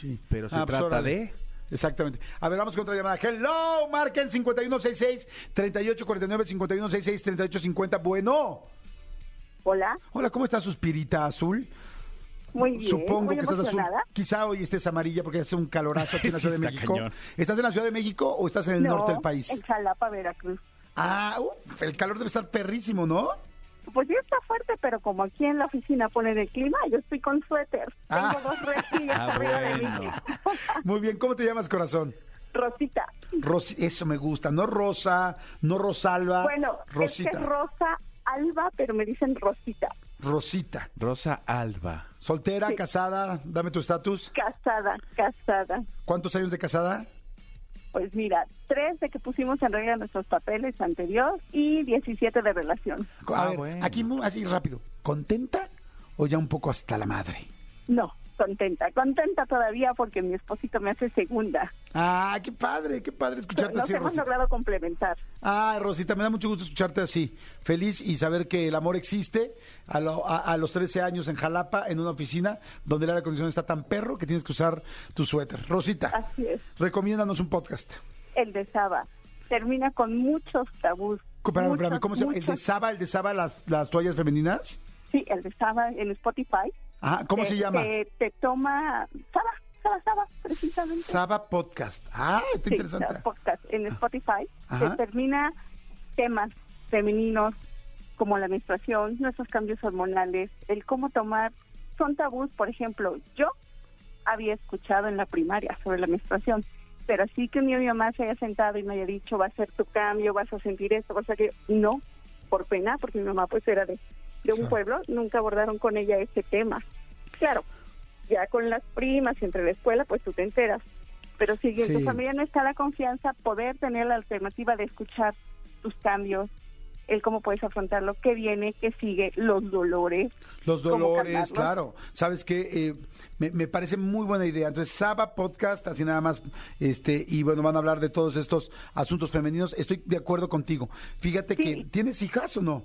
Sí. Pero se Ah, pues, trata de... Exactamente. A ver, vamos con otra llamada. Hello, marquen 5166-3849-5166-3850. Bueno. Hola, Hola, ¿cómo está Suspirita Azul? muy bien. Supongo muy que estás azul. Quizá hoy estés amarilla porque hace un calorazo aquí en la Sí, Ciudad de México. cañón. ¿Estás en la Ciudad de México o estás en el No, norte del país? En Jalapa, Veracruz. Ah, uf, el calor debe estar perrísimo, ¿no? Pues sí está fuerte, pero como aquí en la oficina ponen el clima, yo estoy con suéter. Tengo Ah. dos refrillos Ah, arriba de bueno. mí. Muy bien, ¿cómo te llamas, corazón? Rosita. Ros- eso me gusta, no Rosa, no Rosalba, Bueno, Rosita, es que es Rosa Alba, pero me dicen Rosita. Rosita. Rosa Alba. Soltera, Sí. casada, dame tu estatus. Casada, casada. ¿Cuántos años de casada? Pues mira, tres de que pusimos en regla nuestros papeles anteriores y 17 de relación. A Ah, ver, bueno. aquí así rápido. ¿Contenta o ya un poco hasta la madre? No, contenta, contenta todavía porque mi esposito me hace segunda. Ah, qué padre, qué padre escucharte Nos así, hemos Rosita. logrado complementar. Ah, Rosita, me da mucho gusto escucharte así. Feliz y saber que el amor existe a, lo- a- a los 13 años en Jalapa, en una oficina donde el aire acondicionado está tan perro que tienes que usar tu suéter. Rosita, Así es. recomiéndanos un podcast. El de Saba termina con muchos tabús. Espérame, muchos, espérame, ¿cómo se llama? ¿El de Saba, el de Saba, las, las toallas femeninas? Sí, el de Saba en Spotify. Ajá, ¿cómo Te- se llama? Te, te toma Saba, Saba, Saba, precisamente. Saba Podcast. Ah, está Sí, interesante. Saba podcast en Spotify. Ajá. Termina temas femeninos como la menstruación, nuestros cambios hormonales, el cómo tomar. Son tabús, por ejemplo, yo había escuchado en la primaria sobre la menstruación, pero así que mi mamá se haya sentado y me haya dicho, va a ser tu cambio, vas a sentir esto, vas a que no, por pena, porque mi mamá pues era de, de un Claro. pueblo, nunca abordaron con ella ese tema. Claro, ya con las primas y entre la escuela, pues tú te enteras. Pero si en Sí. tu familia no está la confianza, poder tener la alternativa de escuchar tus cambios, el cómo puedes afrontarlo, qué viene, qué sigue, los dolores. Los ¿Cómo dolores, claro. ¿Sabes qué? Eh, me, me parece muy buena idea. Entonces, Saba Podcast, así nada más, este, y bueno, van a hablar de todos estos asuntos femeninos. Estoy de acuerdo contigo. Fíjate Sí. que, ¿tienes hijas o no?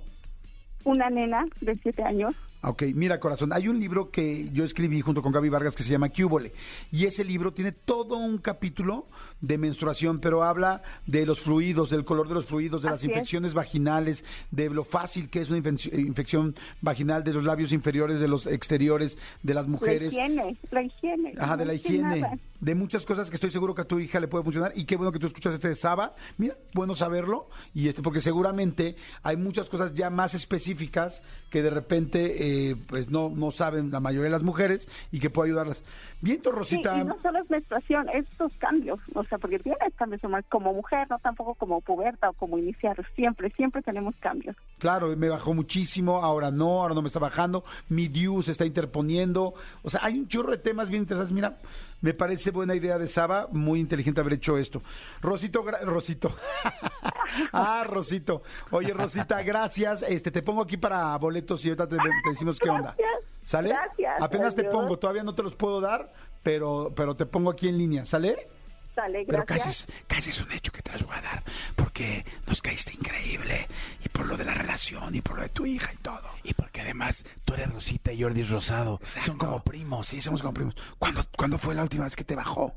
Una nena de siete años, Ok, mira corazón, hay un libro que yo escribí junto con Gaby Vargas que se llama Cúbole y ese libro tiene todo un capítulo de menstruación, pero habla de los fluidos, del color de los fluidos, de las es. infecciones vaginales, de lo fácil que es una infec- infección vaginal, de los labios inferiores, de los exteriores, de las mujeres. la higiene, la higiene. Ajá, de la higiene, nada. de muchas cosas que estoy seguro que a tu hija le puede funcionar y qué bueno que tú escuchas este de Saba. Mira, bueno saberlo y este porque seguramente hay muchas cosas ya más específicas que de repente que pues no, no saben la mayoría de las mujeres y que puedo ayudarlas. Viento, Sí, Rosita. y no solo es menstruación, estos cambios, o sea, porque tienes cambios como mujer, no tampoco como puberta o como iniciar, siempre, siempre tenemos cambios. Claro, me bajó muchísimo, ahora no, ahora no me está bajando, mi DIU se está interponiendo, o sea, hay un chorro de temas bien interesantes. Mira, me parece buena idea de Saba, muy inteligente haber hecho esto. Rosito, gra- Rosito. ah, Rosito. Oye, Rosita, gracias. Este, te pongo aquí para boletos y ahorita te, te decimos qué onda. Gracias. ¿Sale? Gracias, Apenas te pongo, todavía no te los puedo dar, pero, pero te pongo aquí en línea, ¿sale? Sale, Pero casi gracias. es, casi es un hecho que te las voy a dar, porque nos caíste increíble, y por lo de la relación, y por lo de tu hija y todo. Y porque además tú eres Rosita y Jordi es Rosado. Son como primos. Sí, somos como primos. ¿Cuándo, ¿Cuándo fue la última vez que te bajó?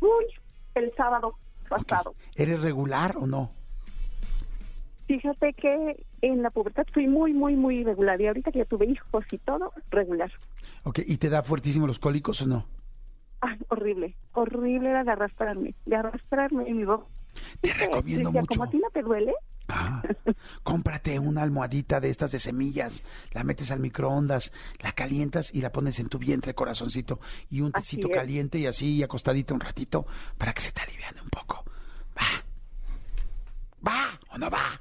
Uy, el sábado pasado. ¿Eres regular o no? Fíjate que en la pubertad fui muy, muy, muy irregular y ahorita que ya tuve hijos y todo, regular. Ok, ¿y te da fuertísimo los cólicos o no? Ay, horrible, horrible era de arrastrarme, de arrastrarme en mi boca. Te recomiendo mucho. como a ti no te duele, Ah, cómprate una almohadita de estas de semillas, la metes al microondas, la calientas y la pones en tu vientre, corazoncito, y un tecito caliente y así acostadita un ratito para que se te aliviane un poco. ¿Va? ¿Va o no va?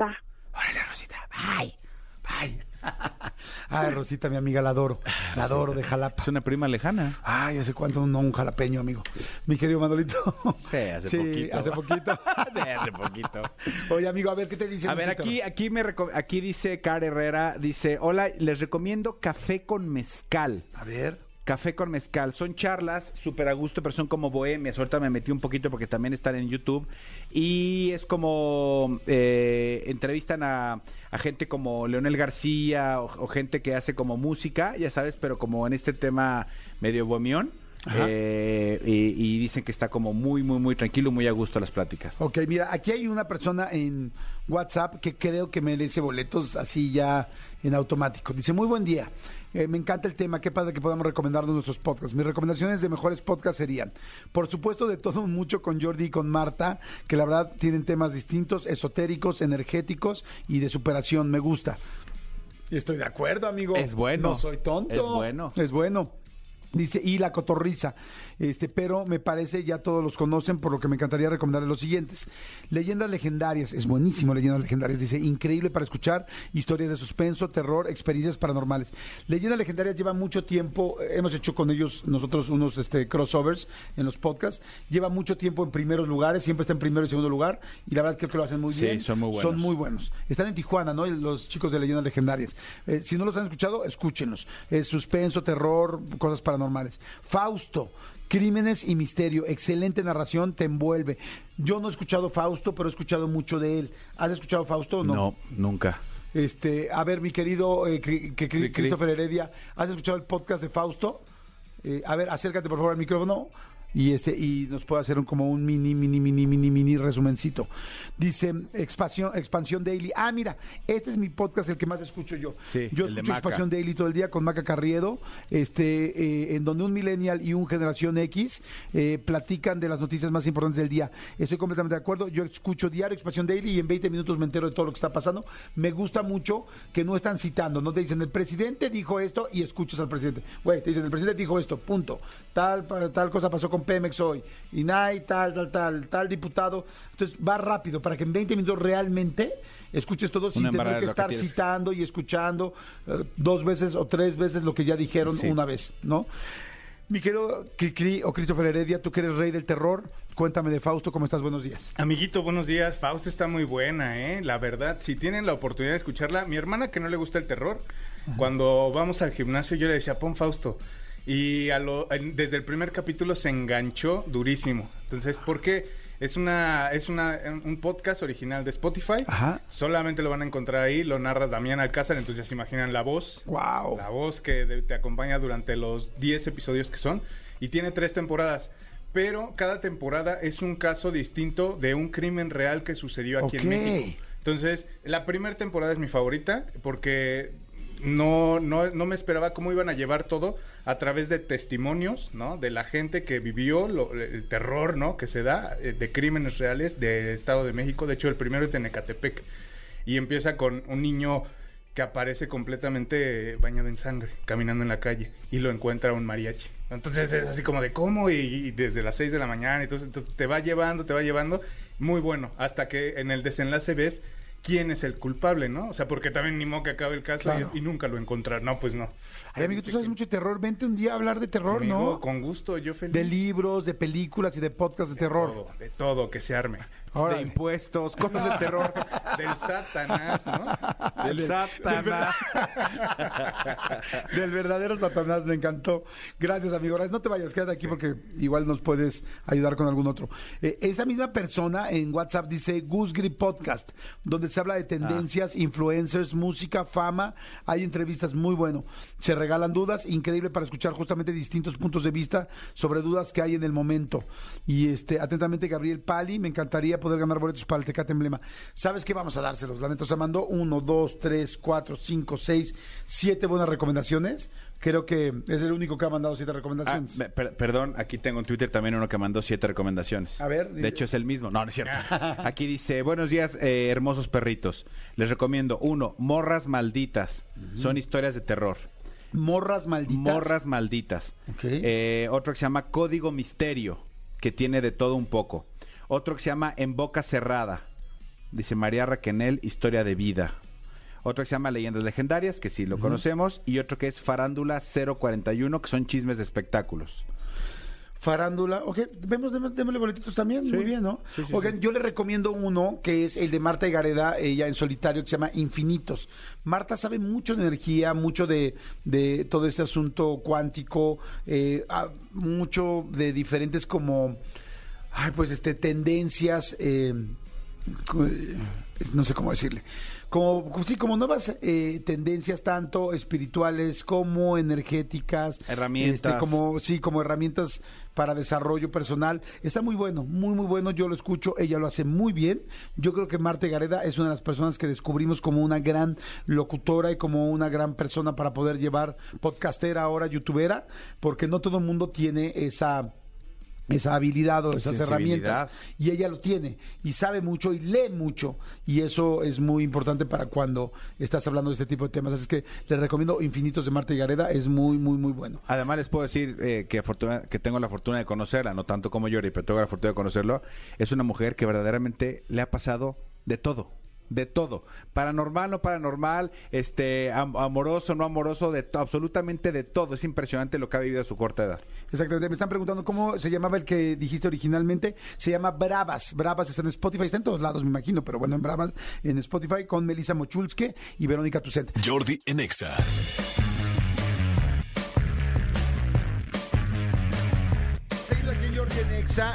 Va. Órale, Rosita, bye, bye. Ay, Rosita, mi amiga, la adoro, la adoro de Jalapa. Es una prima lejana. Ay, hace cuánto no un jalapeño, amigo. Mi querido Manolito. Sí, hace poquito. hace poquito. Sí, hace poquito. Oye, amigo, a ver, ¿qué te dice? A ver, aquí, aquí, me aquí dice Car Herrera, dice, hola, les recomiendo café con mezcal. A ver. Café con mezcal. Son charlas súper a gusto, pero son como bohemias. Ahorita me metí un poquito porque también están en YouTube. Y es como eh, entrevistan a, gente como Leonel García o, o gente que hace como música, ya sabes, pero como en este tema medio bohemión. Eh, y, y dicen que está como muy, muy, muy tranquilo, muy a gusto las pláticas. Ok, mira, aquí hay una persona en WhatsApp que creo que merece boletos así ya en automático. Dice, muy buen día. Eh, me encanta el tema, qué padre que podamos recomendarnos nuestros podcasts. Mis recomendaciones de mejores podcasts serían, por supuesto, de todo mucho con Jordi y con Marta, que la verdad tienen temas distintos, esotéricos, energéticos y de superación. Me gusta. Y estoy de acuerdo, amigo. Es bueno. No soy tonto. Es bueno. Es bueno. Dice, y la cotorriza, este, pero me parece ya todos los conocen, por lo que me encantaría recomendarles los siguientes. Leyendas legendarias, es buenísimo Leyendas legendarias, dice, increíble para escuchar historias de suspenso, terror, experiencias paranormales. Leyendas legendarias lleva mucho tiempo, eh, hemos hecho con ellos nosotros unos este, crossovers en los podcasts, lleva mucho tiempo en primeros lugares, siempre está en primero y segundo lugar, y la verdad creo que lo hacen muy Sí, bien. son muy buenos. Son muy buenos. Están en Tijuana, ¿no? Los chicos de Leyendas Legendarias. Eh, si no los han escuchado, escúchenlos. Es suspenso, terror, cosas paranormales. Fausto, Crímenes y Misterio. Excelente narración, te envuelve. Yo no he escuchado Fausto, pero he escuchado mucho de él. ¿Has escuchado Fausto o no? no, nunca. Este, a ver, mi querido eh, que-. Christopher Heredia, ¿has escuchado el podcast de Fausto? Eh, a ver, acércate por favor al micrófono y este y nos puede hacer un, como un mini, mini, mini, mini, mini resumencito. Dice expansión, expansión daily. Ah, mira, este es mi podcast el que más escucho yo. Sí, yo escucho expansión daily todo el día con Maca Carriedo, este, eh, en donde un millennial y un generación X eh, platican de las noticias más importantes del día. Estoy completamente de acuerdo. Yo escucho diario expansión daily y en 20 minutos me entero de todo lo que está pasando. Me gusta mucho que no están citando, no te dicen el presidente dijo esto y escuchas al presidente. Güey, te dicen el presidente dijo esto, punto. Tal, tal cosa pasó con Pemex hoy. INAI, tal, tal, tal, tal diputado. Entonces va rápido para que en 20 minutos realmente escuches todo sin tener que estar citando y escuchando eh, dos veces o tres veces lo que ya dijeron Sí. una vez, ¿no? Mi querido Cricri o Christopher Heredia, tú que eres rey del terror, cuéntame de Fausto, ¿cómo estás? Buenos días. Amiguito, buenos días. Fausto está muy buena, ¿eh? La verdad, si tienen la oportunidad de escucharla, mi hermana que no le gusta el terror, cuando vamos al gimnasio yo le decía, pon Fausto. Y a lo- desde el primer capítulo se enganchó durísimo. Entonces, ¿por qué? Es una es una un podcast original de Spotify. Ajá. Solamente lo van a encontrar ahí, lo narra Damián Alcázar, entonces se imaginan la voz. Wow. La voz que te acompaña durante los 10 episodios que son. Y tiene tres temporadas. Pero cada temporada es un caso distinto de un crimen real que sucedió aquí en México. Entonces, la primera temporada es mi favorita porque no, no, no me esperaba cómo iban a llevar todo a través de testimonios, ¿no? De la gente que vivió lo- el terror, ¿no? Que se da eh, de crímenes reales del Estado de México. De hecho, el primero es de Necatepec. Y empieza con un niño que aparece completamente bañado en sangre, caminando en la calle, y lo encuentra un mariachi. Entonces es así como de cómo, y, desde las 6 de la mañana, entonces, entonces te va llevando, te va llevando, muy bueno, hasta que en el desenlace ves quién es el culpable, ¿no? O sea, porque también ni modo que acabe el caso y, Claro. es- y nunca lo encontrar. No, pues no. Ay, amigo, tú sabes mucho de terror. Vente un día a hablar de terror, Amigo, ¿no? Con gusto, yo feliz. De libros, de películas y de podcasts de terror. Todo, de todo, que se arme. Órale. De impuestos, cosas de terror. Del Satanás, ¿no? Del Satanás. Del verdadero Satanás, me encantó. Gracias, amigo. Gracias. No te vayas, quédate aquí porque igual nos puedes ayudar con algún otro. Eh, esta misma persona en WhatsApp dice Grip Podcast, donde se habla de tendencias, influencers, música, fama. Hay entrevistas muy bueno. Se regalan dudas, increíble para escuchar justamente distintos puntos de vista sobre dudas que hay en el momento. Y este, atentamente, Gabriel Pali, me encantaría poder ganar boletos para el Tecate Emblema. ¿Sabes qué? Vamos a dárselos, la neta. O sea, mandó uno, dos, tres, cuatro, cinco, seis, siete buenas recomendaciones. Creo que es el único que ha mandado siete Ah, recomendaciones. me- per- perdón, aquí tengo en Twitter también uno que mandó siete recomendaciones. A ver, De hecho, es el mismo. No, no es cierto. Aquí dice, buenos días, eh, hermosos perritos. Les recomiendo, uno, Morras Malditas. Son historias de terror. Morras malditas. Morras Malditas. Ok. Eh, otro que se llama Código Misterio, que tiene de todo un poco. Otro que se llama En Boca Cerrada. Dice María Raquenel, Historia de Vida. Otro que se llama Leyendas Legendarias, que sí lo conocemos. Y otro que es Farándula 041, que son chismes de espectáculos. Farándula, ok, vemos, démosle, boletitos también, Sí. muy bien, ¿no? Sí, sí, Oigan, sí. yo le recomiendo uno que es el de Marta y Gareda, ella en solitario, que se llama Infinitos. Marta sabe mucho de energía, mucho de, de todo este asunto cuántico, eh, ah, mucho de diferentes como, ay, pues, este, tendencias, eh, eh, no sé cómo decirle, como, sí, como nuevas eh, tendencias tanto espirituales como energéticas, Herramientas. este, como sí, como herramientas para desarrollo personal. Está muy bueno, muy muy bueno. Yo lo escucho, ella lo hace muy bien. Yo creo que Marta Gareda es una de las personas que descubrimos como una gran locutora y como una gran persona para poder llevar podcastera ahora, youtubera, porque no todo el mundo tiene esa esa habilidad o esas herramientas y ella lo tiene y sabe mucho y lee mucho y eso es muy importante para cuando estás hablando de este tipo de temas así es que les recomiendo Infinitos de Marta y Gareda es muy muy muy bueno Además les puedo decir eh, que tengo la fortuna de conocerla, no tanto como Yori, pero tengo la fortuna de conocerlo. Es una mujer que verdaderamente le ha pasado de todo. De todo, paranormal, no paranormal, este, am- amoroso, no amoroso, de absolutamente de todo. Es impresionante lo que ha vivido a su corta edad. Exactamente, me están preguntando cómo se llamaba el que dijiste originalmente. Se llama Bravas. Bravas está en Spotify, está en todos lados, me imagino, pero bueno, en Bravas, en Spotify, con Melissa Mochulske y Verónica Tucent. Jordi en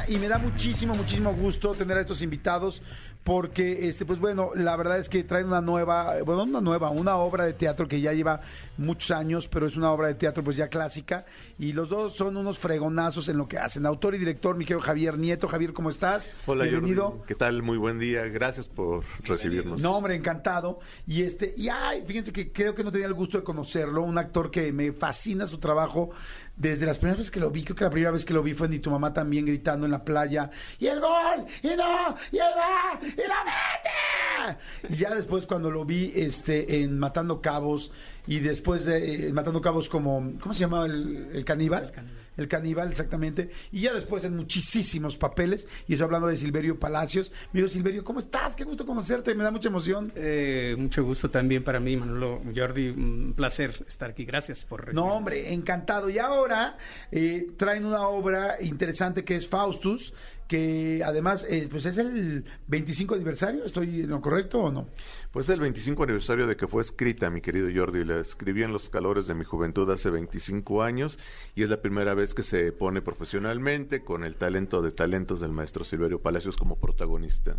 y me da muchísimo, muchísimo gusto tener a estos invitados porque, este, pues bueno, la verdad es que traen una nueva, bueno, una nueva, una obra de teatro que ya lleva muchos años, pero es una obra de teatro pues ya clásica y los dos son unos fregonazos en lo que hacen. Autor y director, mi querido Javier Nieto. Javier, ¿cómo estás? Hola, Bienvenido. Jordi. ¿Qué tal? Muy buen día. Gracias por recibirnos. No, hombre, encantado. Y este, y ay, fíjense que creo que no tenía el gusto de conocerlo, un actor que me fascina su trabajo desde las primeras veces que lo vi, creo que la primera vez que lo vi fue Y tu mamá también gritando en la playa, y el gol, y no, y él va, y la mete. Y ya después cuando lo vi este en Matando Cabos y después de eh, Matando Cabos como ¿cómo se llamaba el, el caníbal? El caníbal, exactamente. Y ya después en muchísimos papeles. Y eso hablando de Silverio Palacios. Me digo, Silverio, ¿cómo estás? Qué gusto conocerte. Me da mucha emoción. Eh, mucho gusto también para mí, Manolo. Jordi, un placer estar aquí. Gracias por No, hombre, encantado. Y ahora eh, traen una obra interesante que es Faustus, que además, eh, pues es el 25 aniversario. ¿Estoy en lo correcto o no? Pues el 25 aniversario de que fue escrita, mi querido Jordi. La escribí en los calores de mi juventud hace 25 años y es la primera vez que se pone profesionalmente con el talento de talentos del maestro Silverio Palacios como protagonista.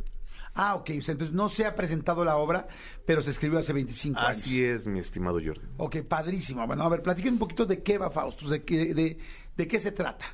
Ah, ok. Entonces no se ha presentado la obra, pero se escribió hace 25 años. Así es, mi estimado Jordi. Ok, padrísimo. Bueno, a ver, platiquen un poquito de qué va Faustus, de qué, de, de qué se trata.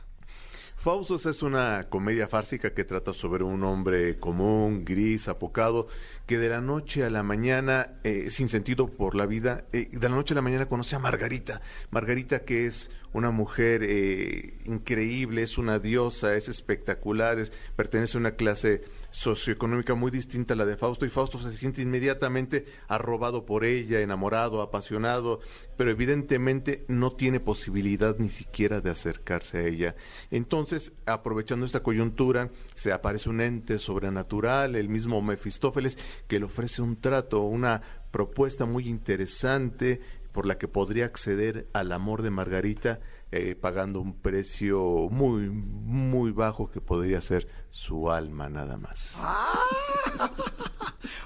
Faustus es una comedia fársica que trata sobre un hombre común, gris, apocado, que de la noche a la mañana, eh, sin sentido por la vida, eh, de la noche a la mañana conoce a Margarita. Margarita que es una mujer eh, increíble, es una diosa, es espectacular, es- pertenece a una clase socioeconómica muy distinta a la de Fausto y Fausto se siente inmediatamente arrobado por ella, enamorado, apasionado, pero evidentemente no tiene posibilidad ni siquiera de acercarse a ella. Entonces, aprovechando esta coyuntura, se aparece un ente sobrenatural, el mismo Mefistófeles, que le ofrece un trato, una propuesta muy interesante por la que podría acceder al amor de Margarita eh, pagando un precio muy, muy bajo que podría ser su alma nada más.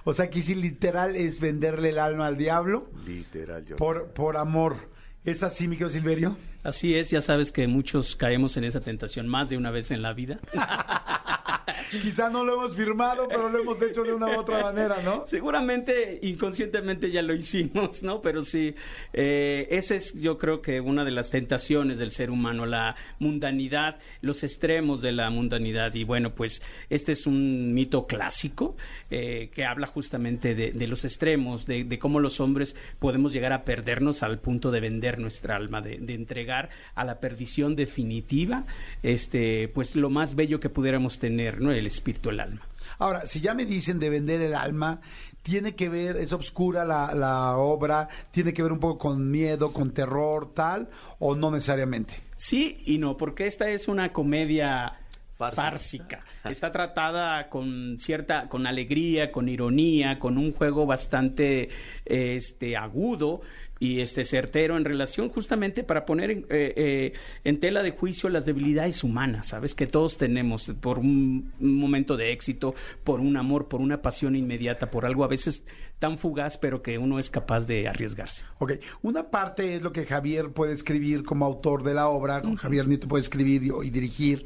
O sea, aquí sí literal es venderle el alma al diablo Literal, yo. por, por amor. ¿Es así, Miguel Silverio? Así es, ya sabes que muchos caemos en esa tentación más de una vez en la vida. Quizá no lo hemos firmado, pero lo hemos hecho de una u otra manera, ¿no? Seguramente inconscientemente ya lo hicimos, ¿no? Pero sí, eh, esa es yo creo que una de las tentaciones del ser humano, la mundanidad, los extremos de la mundanidad. Y bueno, pues este es un mito clásico eh, que habla justamente de, de los extremos, de, de cómo los hombres podemos llegar a perdernos al punto de vender nuestra alma, de, de entregar a la perdición definitiva, este, pues lo más bello que pudiéramos tener, ¿no? El espíritu, el alma. Ahora, si ya me dicen de vender el alma, tiene que ver, es obscura la, la obra, tiene que ver un poco con miedo, con terror, tal, o no necesariamente. Sí y no, porque esta es una comedia Fársica. fársica. Está tratada con cierta, con alegría, con ironía, con un juego bastante este agudo y este certero en relación justamente para poner en, eh, eh, en tela de juicio las debilidades humanas, sabes que todos tenemos por un, un momento de éxito, por un amor, por una pasión inmediata, por algo a veces tan fugaz, pero que uno es capaz de arriesgarse. Ok, una parte es lo que Javier puede escribir como autor de la obra, Javier Nieto puede escribir y, y dirigir.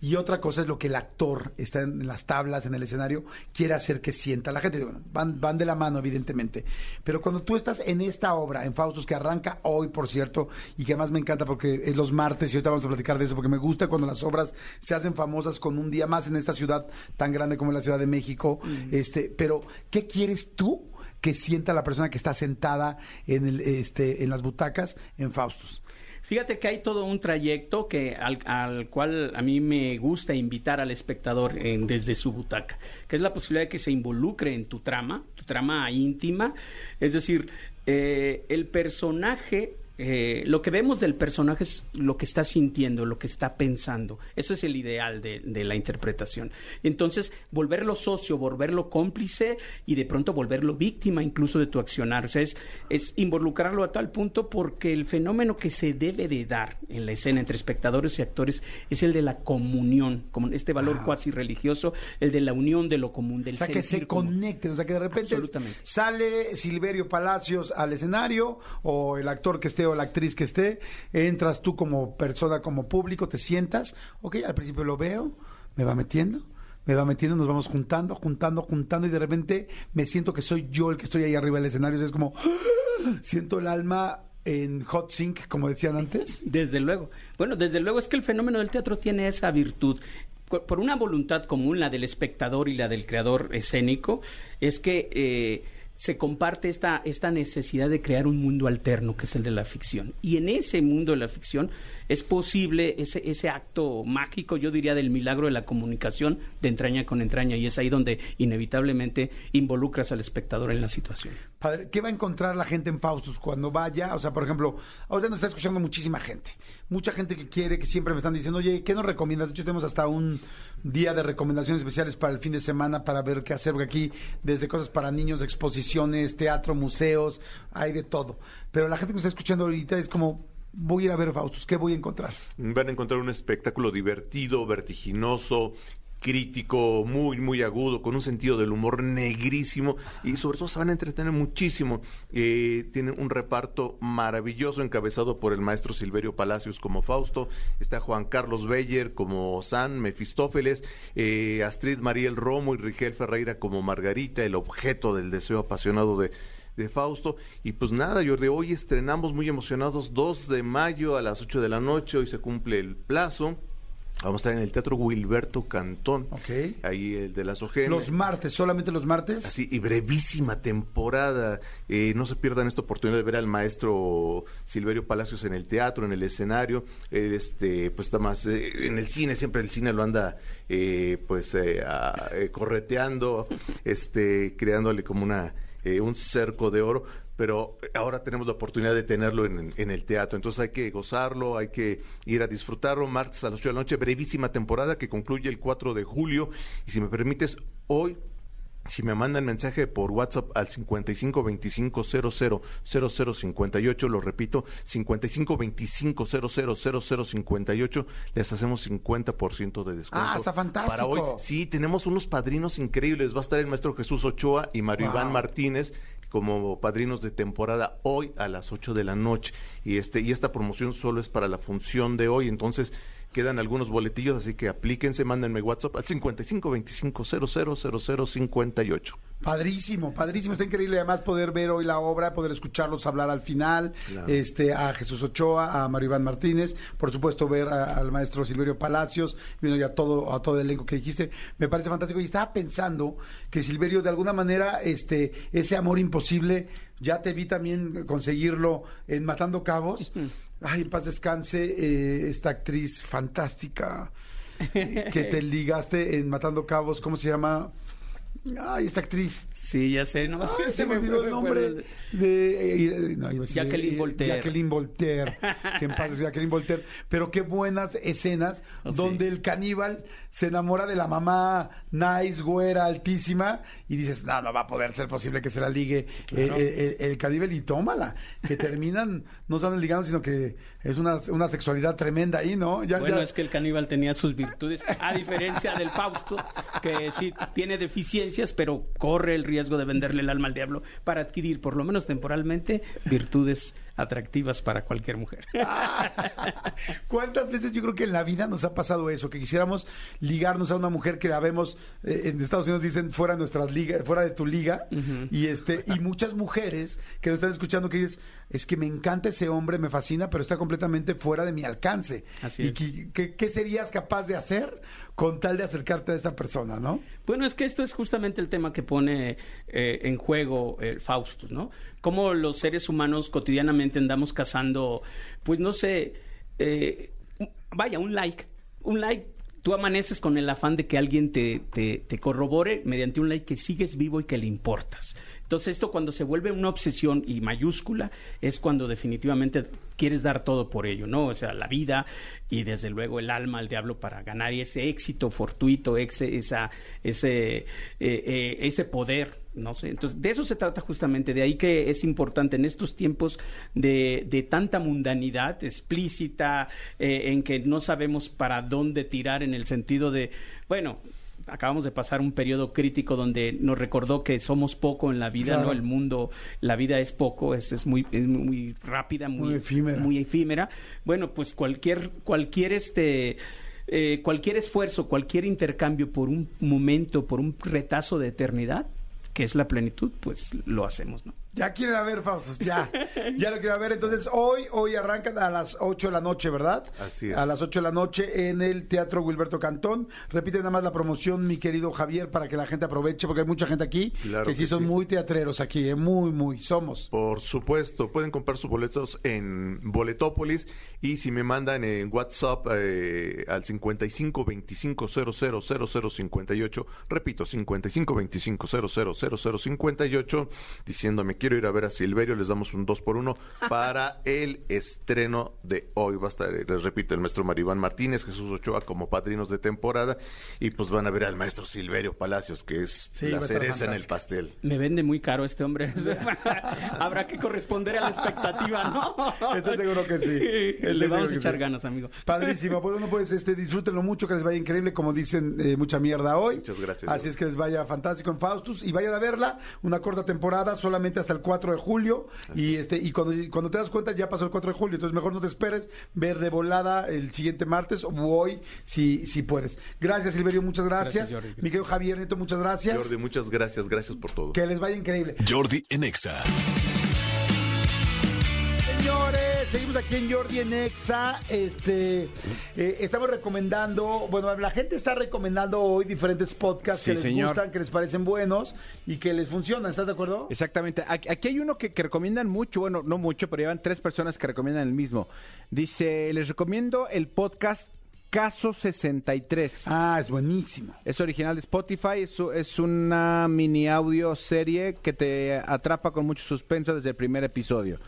Y otra cosa es lo que el actor está en las tablas, en el escenario, quiere hacer que sienta la gente. Bueno, van, van de la mano, evidentemente. Pero cuando tú estás en esta obra, en Faustus, que arranca hoy, por cierto, y que además me encanta porque es los martes y ahorita vamos a platicar de eso, porque me gusta cuando las obras se hacen famosas con un día más en esta ciudad tan grande como la Ciudad de México. Este, pero, ¿qué quieres tú que sienta la persona que está sentada en, el, este, en las butacas en Faustus? Fíjate que hay todo un trayecto que al, al cual a mí me gusta invitar al espectador en- desde su butaca, que es la posibilidad de que se involucre en tu trama, tu trama íntima, es decir, eh, el personaje eh, lo que vemos del personaje es lo que está sintiendo, lo que está pensando. Eso es el ideal de, de la interpretación. Entonces, volverlo socio, volverlo cómplice y de pronto volverlo víctima incluso de tu accionar. O sea, es, es involucrarlo a tal punto porque el fenómeno que se debe de dar en la escena entre espectadores y actores es el de la comunión, como este valor Ah. cuasi religioso, el de la unión de lo común, del O sea, que se conecten, o sea, que de repente sale Silverio Palacios al escenario o el actor que esté o la actriz que esté, entras tú como persona, como público, te sientas, ok, al principio lo veo, me va metiendo, me va metiendo, nos vamos juntando, juntando, juntando y de repente me siento que soy yo el que estoy ahí arriba del escenario, es como, siento el alma en hot sync, como decían antes. Desde luego. Bueno, desde luego es que el fenómeno del teatro tiene esa virtud. Por por una voluntad común, la del espectador y la del creador escénico, es que eh, se comparte esta, esta necesidad de crear un mundo alterno, que es el de la ficción. Y en ese mundo de la ficción es posible ese, ese acto mágico, yo diría, del milagro de la comunicación de entraña con entraña. Y es ahí donde inevitablemente involucras al espectador en la situación. Padre, ¿qué va a encontrar la gente en Faustus cuando vaya? O sea, por ejemplo, ahorita nos está escuchando muchísima gente. Mucha gente que quiere, que siempre me están diciendo, oye, ¿qué nos recomiendas? De hecho, tenemos hasta un día de recomendaciones especiales para el fin de semana para ver qué hacer, aquí, desde cosas para niños, exposiciones, teatro, museos, hay de todo. Pero la gente que nos está escuchando ahorita es como, voy a ir a ver Faustus, ¿qué voy a encontrar? Van a encontrar un espectáculo divertido, vertiginoso, crítico, muy, muy agudo, con un sentido del humor negrísimo y sobre todo se van a entretener muchísimo. Eh, tienen un reparto maravilloso encabezado por el maestro Silverio Palacios como Fausto, está Juan Carlos Beyer como San, Mefistófeles, eh, Astrid Mariel Romo y Rigel Ferreira como Margarita, el objeto del deseo apasionado de de Fausto. Y pues nada, Jordi, hoy estrenamos muy emocionados 2 de mayo a las 8 de la noche, hoy se cumple el plazo. Vamos a estar en el Teatro Wilberto Cantón. Ok. Ahí el de la Sogena. Los martes, solamente los martes. Así, y brevísima temporada. Eh, no se pierdan esta oportunidad de ver al maestro Silverio Palacios en el teatro, en el escenario. Este, pues está más eh, en el cine, siempre el cine lo anda eh, pues eh, a- eh, correteando, este, creándole como una eh, un cerco de oro. Pero ahora tenemos la oportunidad de tenerlo en, en el teatro. Entonces hay que gozarlo, hay que ir a disfrutarlo. Martes a las 8 de la noche, brevísima temporada que concluye el 4 de julio. Y si me permites, hoy si me mandan mensaje por WhatsApp al 55 25 00 00 58, lo repito, 55 25 00 00 58, les hacemos 50% de descuento. Ah, está fantástico. Para hoy, sí, tenemos unos padrinos increíbles. Va a estar el maestro Jesús Ochoa y Mario Wow. Iván Martínez como padrinos de temporada hoy a las 8 de la noche. Y este y esta promoción solo es para la función de hoy, entonces quedan algunos boletillos, así que aplíquense, mándenme WhatsApp al 55 25 00 00 58. Padrísimo, padrísimo, está increíble además poder ver hoy la obra, poder escucharlos hablar al final, Claro. este a Jesús Ochoa, a Mario Iván Martínez, por supuesto ver a- al maestro Silverio Palacios, y a todo a todo el elenco que dijiste, me parece fantástico y estaba pensando que Silverio de alguna manera este ese amor imposible ya te vi también conseguirlo en Matando Cabos. Ay, en paz descanse eh, esta actriz fantástica que te ligaste en Matando Cabos, ¿cómo se llama? Ay, esta actriz. Sí, ya sé, no Ay, se me olvidó el nombre de eh, no, iba a decir, Jacqueline eh, Voltaire. Jacqueline Voltaire, que en paz descanse, Jacqueline Voltaire. Pero qué buenas escenas Oh, sí. donde el caníbal se enamora de la mamá nice, güera, altísima, y dices, no, no va a poder ser posible que se la ligue eh, eh, el, el caníbal y tómala. Que terminan, no solo ligando, sino que es una, una sexualidad tremenda ahí, ¿no? Ya, Bueno, ya- es que el caníbal tenía sus virtudes, a diferencia del Fausto, que sí tiene deficiencias, pero corre el riesgo de venderle el alma al diablo para adquirir, por lo menos temporalmente, virtudes atractivas para cualquier mujer. ¿Cuántas veces yo creo que en la vida nos ha pasado eso? Que quisiéramos ligarnos a una mujer que la vemos, eh, en Estados Unidos dicen fuera de nuestras ligas, fuera de tu liga, y este, y muchas mujeres que nos están escuchando que dices, es que me encanta ese hombre, me fascina, pero está completamente fuera de mi alcance. Así ¿Y es. qué, qué- qué serías capaz de hacer con tal de acercarte a esa persona, no? Bueno, es que esto es justamente el tema que pone eh, en juego el Faustus, ¿no? Cómo los seres humanos cotidianamente andamos cazando, pues no sé, eh, vaya, un like, un like. Tú amaneces con el afán de que alguien te, te, te corrobore mediante un like que sigues vivo y que le importas. Entonces esto cuando se vuelve una obsesión y mayúscula es cuando definitivamente quieres dar todo por ello, ¿no? O sea, la vida y desde luego el alma al diablo para ganar ese éxito fortuito, ese, esa, ese, eh, eh, ese poder, no sé. Entonces, de eso se trata justamente, de ahí que es importante en estos tiempos de, de tanta mundanidad explícita, eh, en que no sabemos para dónde tirar en el sentido de, bueno, acabamos de pasar un periodo crítico donde nos recordó que somos poco en la vida, Claro. ¿no? El mundo, la vida es poco, es, es muy, es muy rápida, muy, Muy efímera. muy efímera. Bueno, pues cualquier, cualquier este eh, cualquier esfuerzo, cualquier intercambio por un momento, por un retazo de eternidad, que es la plenitud, pues lo hacemos, ¿no? Ya quieren a ver, Faustos, ya. Ya lo quieren ver. Entonces, hoy, hoy arrancan a las 8 de la noche, ¿verdad? Así es. A las 8 de la noche en el Teatro Wilberto Cantón. Repite nada más la promoción, mi querido Javier, para que la gente aproveche, porque hay mucha gente aquí Claro que sí que son sí. muy teatreros aquí, ¿eh? muy, muy, somos. Por supuesto, pueden comprar sus boletos en Boletópolis y si me mandan en WhatsApp eh, al 55 25 00 00 58, repito, 55 25 00 00 58, diciéndome quiero ir a ver a Silverio, les damos un 2 por 1 para el estreno de hoy. Va a estar, les repito, el maestro Maribán Martínez, Jesús Ochoa como padrinos de temporada y pues van a ver al maestro Silverio Palacios, que es Sí, la cereza en el pastel. Me vende muy caro este hombre. Habrá que corresponder a la expectativa, ¿no? Estoy seguro que sí. Estoy Le vamos a echar sí. ganas, amigo. Padrísimo, pues bueno, pues este, disfrútenlo mucho, que les vaya increíble, como dicen, eh, mucha mierda hoy. Muchas gracias, Así es que les vaya fantástico en Faustus y vayan a verla, una corta temporada, solamente hasta el 4 de julio. Y este, y cuando, cuando te das cuenta ya pasó el 4 de julio, entonces mejor no te esperes, ver de volada el siguiente martes o hoy, si, si puedes. Gracias, Silverio, muchas gracias. Gracias, Jordi. Mi querido Javier Neto, muchas gracias. Jordi, muchas gracias, gracias por todo. Que les vaya increíble. Jordi en Exa. Seguimos aquí en Jordi en Exa. Este, eh, estamos recomendando, bueno, la gente está recomendando hoy diferentes podcasts Sí, que les señor. gustan, que les parecen buenos y que les funcionan. ¿Estás de acuerdo? Exactamente. Aquí, aquí hay uno que, que recomiendan mucho, bueno, no mucho, pero llevan tres personas que recomiendan el mismo. Dice, les recomiendo el podcast Caso 63. Ah, es buenísimo. Es original de Spotify, es, es una mini audio serie que te atrapa con mucho suspenso desde el primer episodio.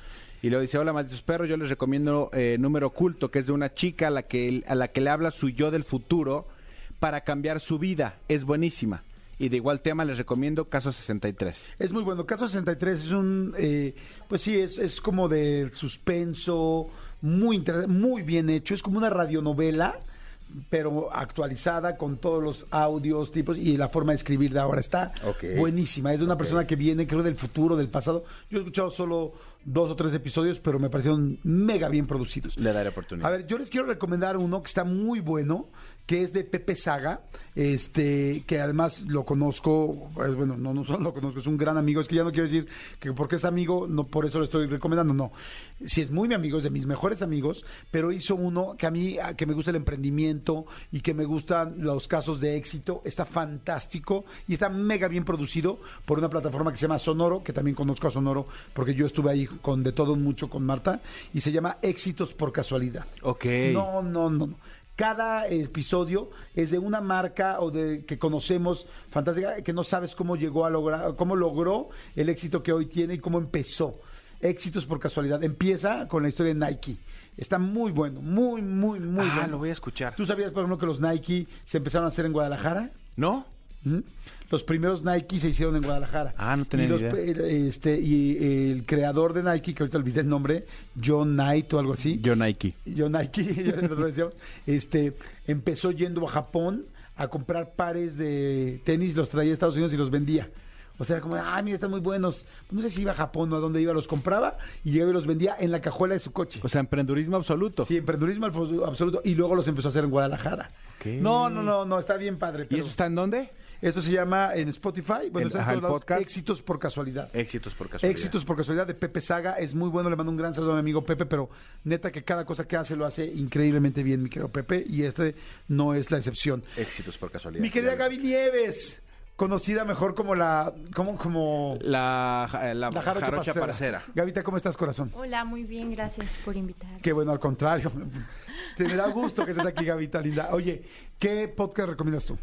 Y luego dice, hola malditos perros, yo les recomiendo eh, Número Oculto, que es de una chica a la, que, a la que le habla su yo del futuro para cambiar su vida. Es buenísima. Y de igual tema les recomiendo Caso 63. Es muy bueno. Caso 63 es un, eh, pues sí, es, es como de suspenso, muy, muy bien hecho. Es como una radionovela, pero actualizada con todos los audios, tipos y la forma de escribir de ahora. Está buenísima. Es de una persona que viene, creo, del futuro, del pasado. Yo he escuchado solo dos o tres episodios, pero me parecieron mega bien producidos. Le daré oportunidad. A ver, yo les quiero recomendar uno que está muy bueno, que es de Pepe Saga, este, que además lo conozco, pues, bueno, no, no solo lo conozco, es un gran amigo, es que ya no quiero decir que porque es amigo, no por eso lo estoy recomendando, no. Si es muy mi amigo, es de mis mejores amigos, pero hizo uno que a mí, que me gusta el emprendimiento y que me gustan los casos de éxito, está fantástico y está mega bien producido por una plataforma que se llama Sonoro, que también conozco a Sonoro, porque yo estuve ahí con De Todo Mucho con Marta, y se llama Éxitos por Casualidad. Ok. No, no, no, no. Cada episodio es de una marca o de que conocemos fantástica que no sabes cómo llegó a lograr, cómo logró el éxito que hoy tiene y cómo empezó. Éxitos por casualidad. Empieza con la historia de Nike. Está muy bueno, muy, muy, muy ah, bueno. lo voy a escuchar. ¿Tú sabías, por ejemplo, que los Nike se empezaron a hacer en Guadalajara? ¿No? ¿Mm? Los primeros Nike se hicieron en Guadalajara. Ah, no tenía y los idea. Este, y el creador de Nike, que ahorita olvidé el nombre, John Knight o algo así. Yo Nike. John Nike, ya lo decíamos, este, empezó yendo a Japón a comprar pares de tenis, los traía a Estados Unidos y los vendía. O sea, era como, ah, mira, están muy buenos. No sé si iba a Japón o a dónde iba, los compraba y llegaba y los vendía en la cajuela de su coche. O sea, emprendurismo absoluto. Sí, emprendurismo absoluto. Y luego los empezó a hacer en Guadalajara. No, no, no, no, está bien padre. ¿Y eso está en dónde? Esto se llama en Spotify, bueno, En- está en ajá, todos el lados, podcast. Éxitos por casualidad. Éxitos por casualidad. Éxitos por casualidad de Pepe Saga, es muy bueno, le mando un gran saludo a mi amigo Pepe, pero neta que cada cosa que hace lo hace increíblemente bien, mi querido Pepe, y este no es la excepción. Éxitos por casualidad. Mi querida. Gaby Nieves, conocida mejor como la, como, como La, la, la jarocha, jarocha parcera. parcera. Gavita, ¿cómo estás, corazón? Hola, muy bien, gracias por invitar. Qué bueno, al contrario. Te me da gusto que estés aquí, Gavita linda. Oye, ¿qué podcast recomiendas tú?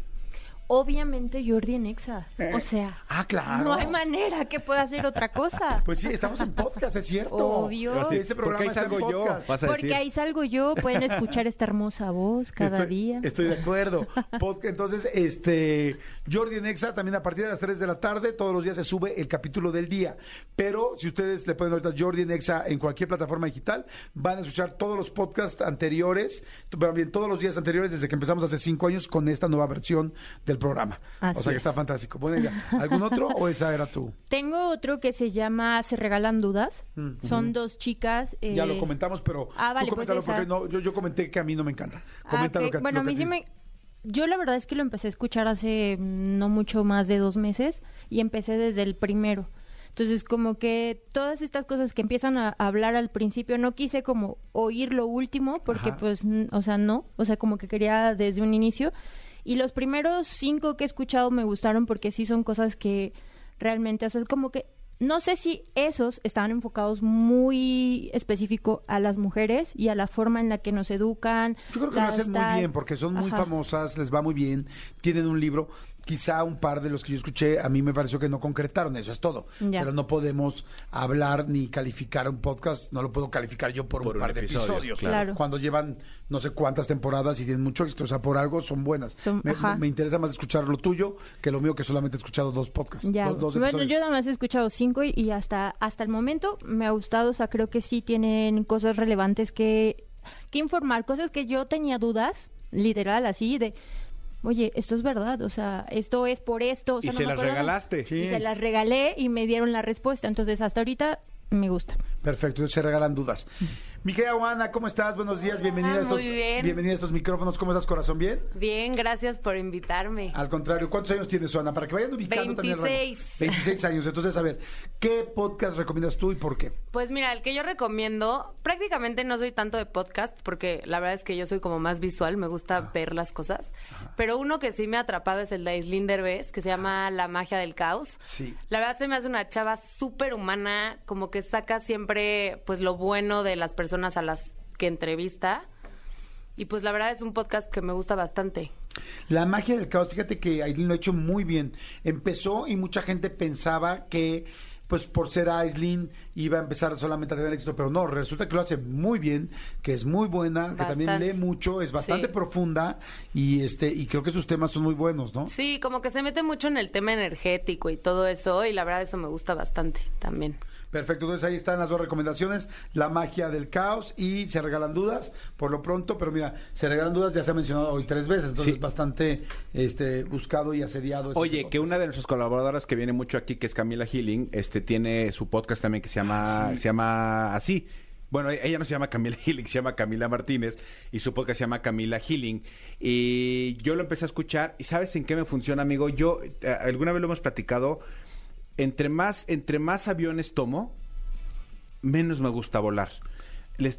Obviamente Jordi en Exa. Eh, O sea, ah, claro. no hay manera que pueda hacer otra cosa. Pues sí, estamos en podcast, es cierto. Obvio. Sí, este programa Porque ahí salgo yo. decir. Porque ahí salgo yo, pueden escuchar esta hermosa voz cada estoy, día. Estoy de acuerdo. Podcast, entonces, este, Jordi en Exa, también a partir de las 3 de la tarde, todos los días se sube el capítulo del día. Pero si ustedes le ponen ahorita Jordi en Exa en cualquier plataforma digital, van a escuchar todos los podcasts anteriores, pero bien, todos los días anteriores desde que empezamos hace cinco años con esta nueva versión del programa. Así o sea que es. está fantástico. Bueno, ya, ¿algún otro o esa era tú? Tengo otro que se llama Se Regalan Dudas. Mm, Son dos chicas. Ya eh, lo comentamos, pero ah, vale, tú coméntalo pues esa. porque no, yo, yo comenté que a mí no me encanta. Ah, Comenta lo ok. que Bueno, a mí sí me... Yo la verdad es que lo empecé a escuchar hace no mucho más de dos meses y empecé desde el primero. Entonces, como que todas estas cosas que empiezan a hablar al principio, no quise como oír lo último, porque Ajá. pues, o sea, no, o sea, como que quería desde un inicio. Y los primeros cinco que he escuchado me gustaron porque sí son cosas que realmente, o sea, es como que no sé si esos estaban enfocados muy específico a las mujeres y a la forma en la que nos educan. Yo creo que lo hacen muy bien porque son muy Ajá. famosas, les va muy bien, tienen un libro. Quizá un par de los que yo escuché, a mí me pareció que no concretaron, eso es todo. Ya. Pero no podemos hablar ni calificar un podcast, no lo puedo calificar yo por, Por un un par de episodio, episodios. claro. Cuando llevan no sé cuántas temporadas y tienen mucho éxito, o sea, por algo son buenas. Son- me, me interesa más escuchar lo tuyo que lo mío, que solamente he escuchado dos podcasts. Ya. do- dos bueno, yo nada más he escuchado cinco y, y hasta, hasta el momento me ha gustado, o sea, creo que sí tienen cosas relevantes que, que informar, cosas que yo tenía dudas, literal, así, de, oye, esto es verdad, o sea, esto es por esto. O sea, Y no se las acordaba. regalaste. Y se las regalé y me dieron la respuesta. Entonces, hasta ahorita me gusta. Perfecto, se regalan dudas. Mi querida Juana, ¿cómo estás? Buenos días, bienvenida a estos, muy bien. bienvenida a estos micrófonos. ¿Cómo estás, corazón? ¿Bien? Bien, gracias por invitarme. Al contrario, ¿cuántos años tienes, Juana? Para que vayan ubicando también. el rango. 26. 26 años. Entonces, a ver, ¿qué podcast recomiendas tú y por qué? Pues mira, el que yo recomiendo, prácticamente no soy tanto de podcast, porque la verdad es que yo soy como más visual, me gusta ver las cosas. Pero uno que sí me ha atrapado es el de Aislinn Derbez, que se llama La magia del caos. Sí. La verdad se me hace una chava súper humana, como que saca siempre pues lo bueno de las personas a las que entrevista. Y pues la verdad es un podcast que me gusta bastante. La magia del caos, fíjate que Aislinn lo ha hecho muy bien. Empezó y mucha gente pensaba que, pues por ser Aislinn, iba a empezar solamente a tener éxito, pero no, resulta que lo hace muy bien, que es muy buena, que también lee mucho, es bastante Sí. profunda y este y creo que sus temas son muy buenos, ¿no? Sí, como que se mete mucho en el tema energético y todo eso, y la verdad eso me gusta bastante también. Perfecto, entonces ahí están las dos recomendaciones, la magia del caos y se regalan dudas por lo pronto, pero mira, se regalan dudas ya se ha mencionado hoy tres veces, entonces Sí. bastante este buscado y asediado. Oye, que una de nuestras colaboradoras que viene mucho aquí, que es Camila Healing, este tiene su podcast también que se llama, Ah, sí. se llama así. Bueno, e- ella no se llama Camila Healing, se llama Camila Martínez y su podcast se llama Camila Healing. Y yo lo empecé a escuchar y ¿sabes en qué me funciona, amigo? Yo, eh, alguna vez lo hemos platicado, entre más, entre más aviones tomo, menos me gusta volar.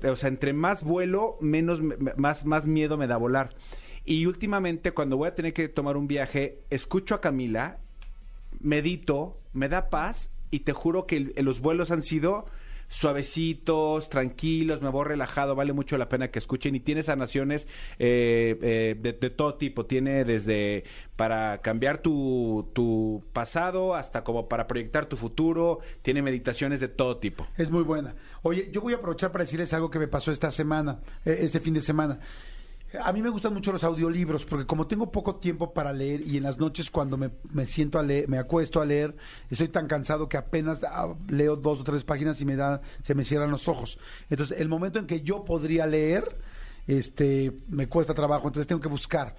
O sea, entre más vuelo, menos me- me- más, más miedo me da volar. Y últimamente, cuando voy a tener que tomar un viaje, escucho a Camila, medito, me da paz y te juro que los vuelos han sido suavecitos, tranquilos, me voy relajado, vale mucho la pena que escuchen y tiene sanaciones eh, eh, de, todo tipo, tiene desde para cambiar tu, tu pasado hasta como para proyectar tu futuro, tiene meditaciones de todo tipo. Es muy buena. Oye, yo voy a aprovechar para decirles algo que me pasó esta semana, eh, este fin de semana. A mí me gustan mucho los audiolibros porque como tengo poco tiempo para leer y en las noches cuando me, me siento a leer, me acuesto a leer, estoy tan cansado que apenas ah, leo dos o tres páginas y me da, se me cierran los ojos. Entonces, el momento en que yo podría leer, este, me cuesta trabajo, entonces tengo que buscar.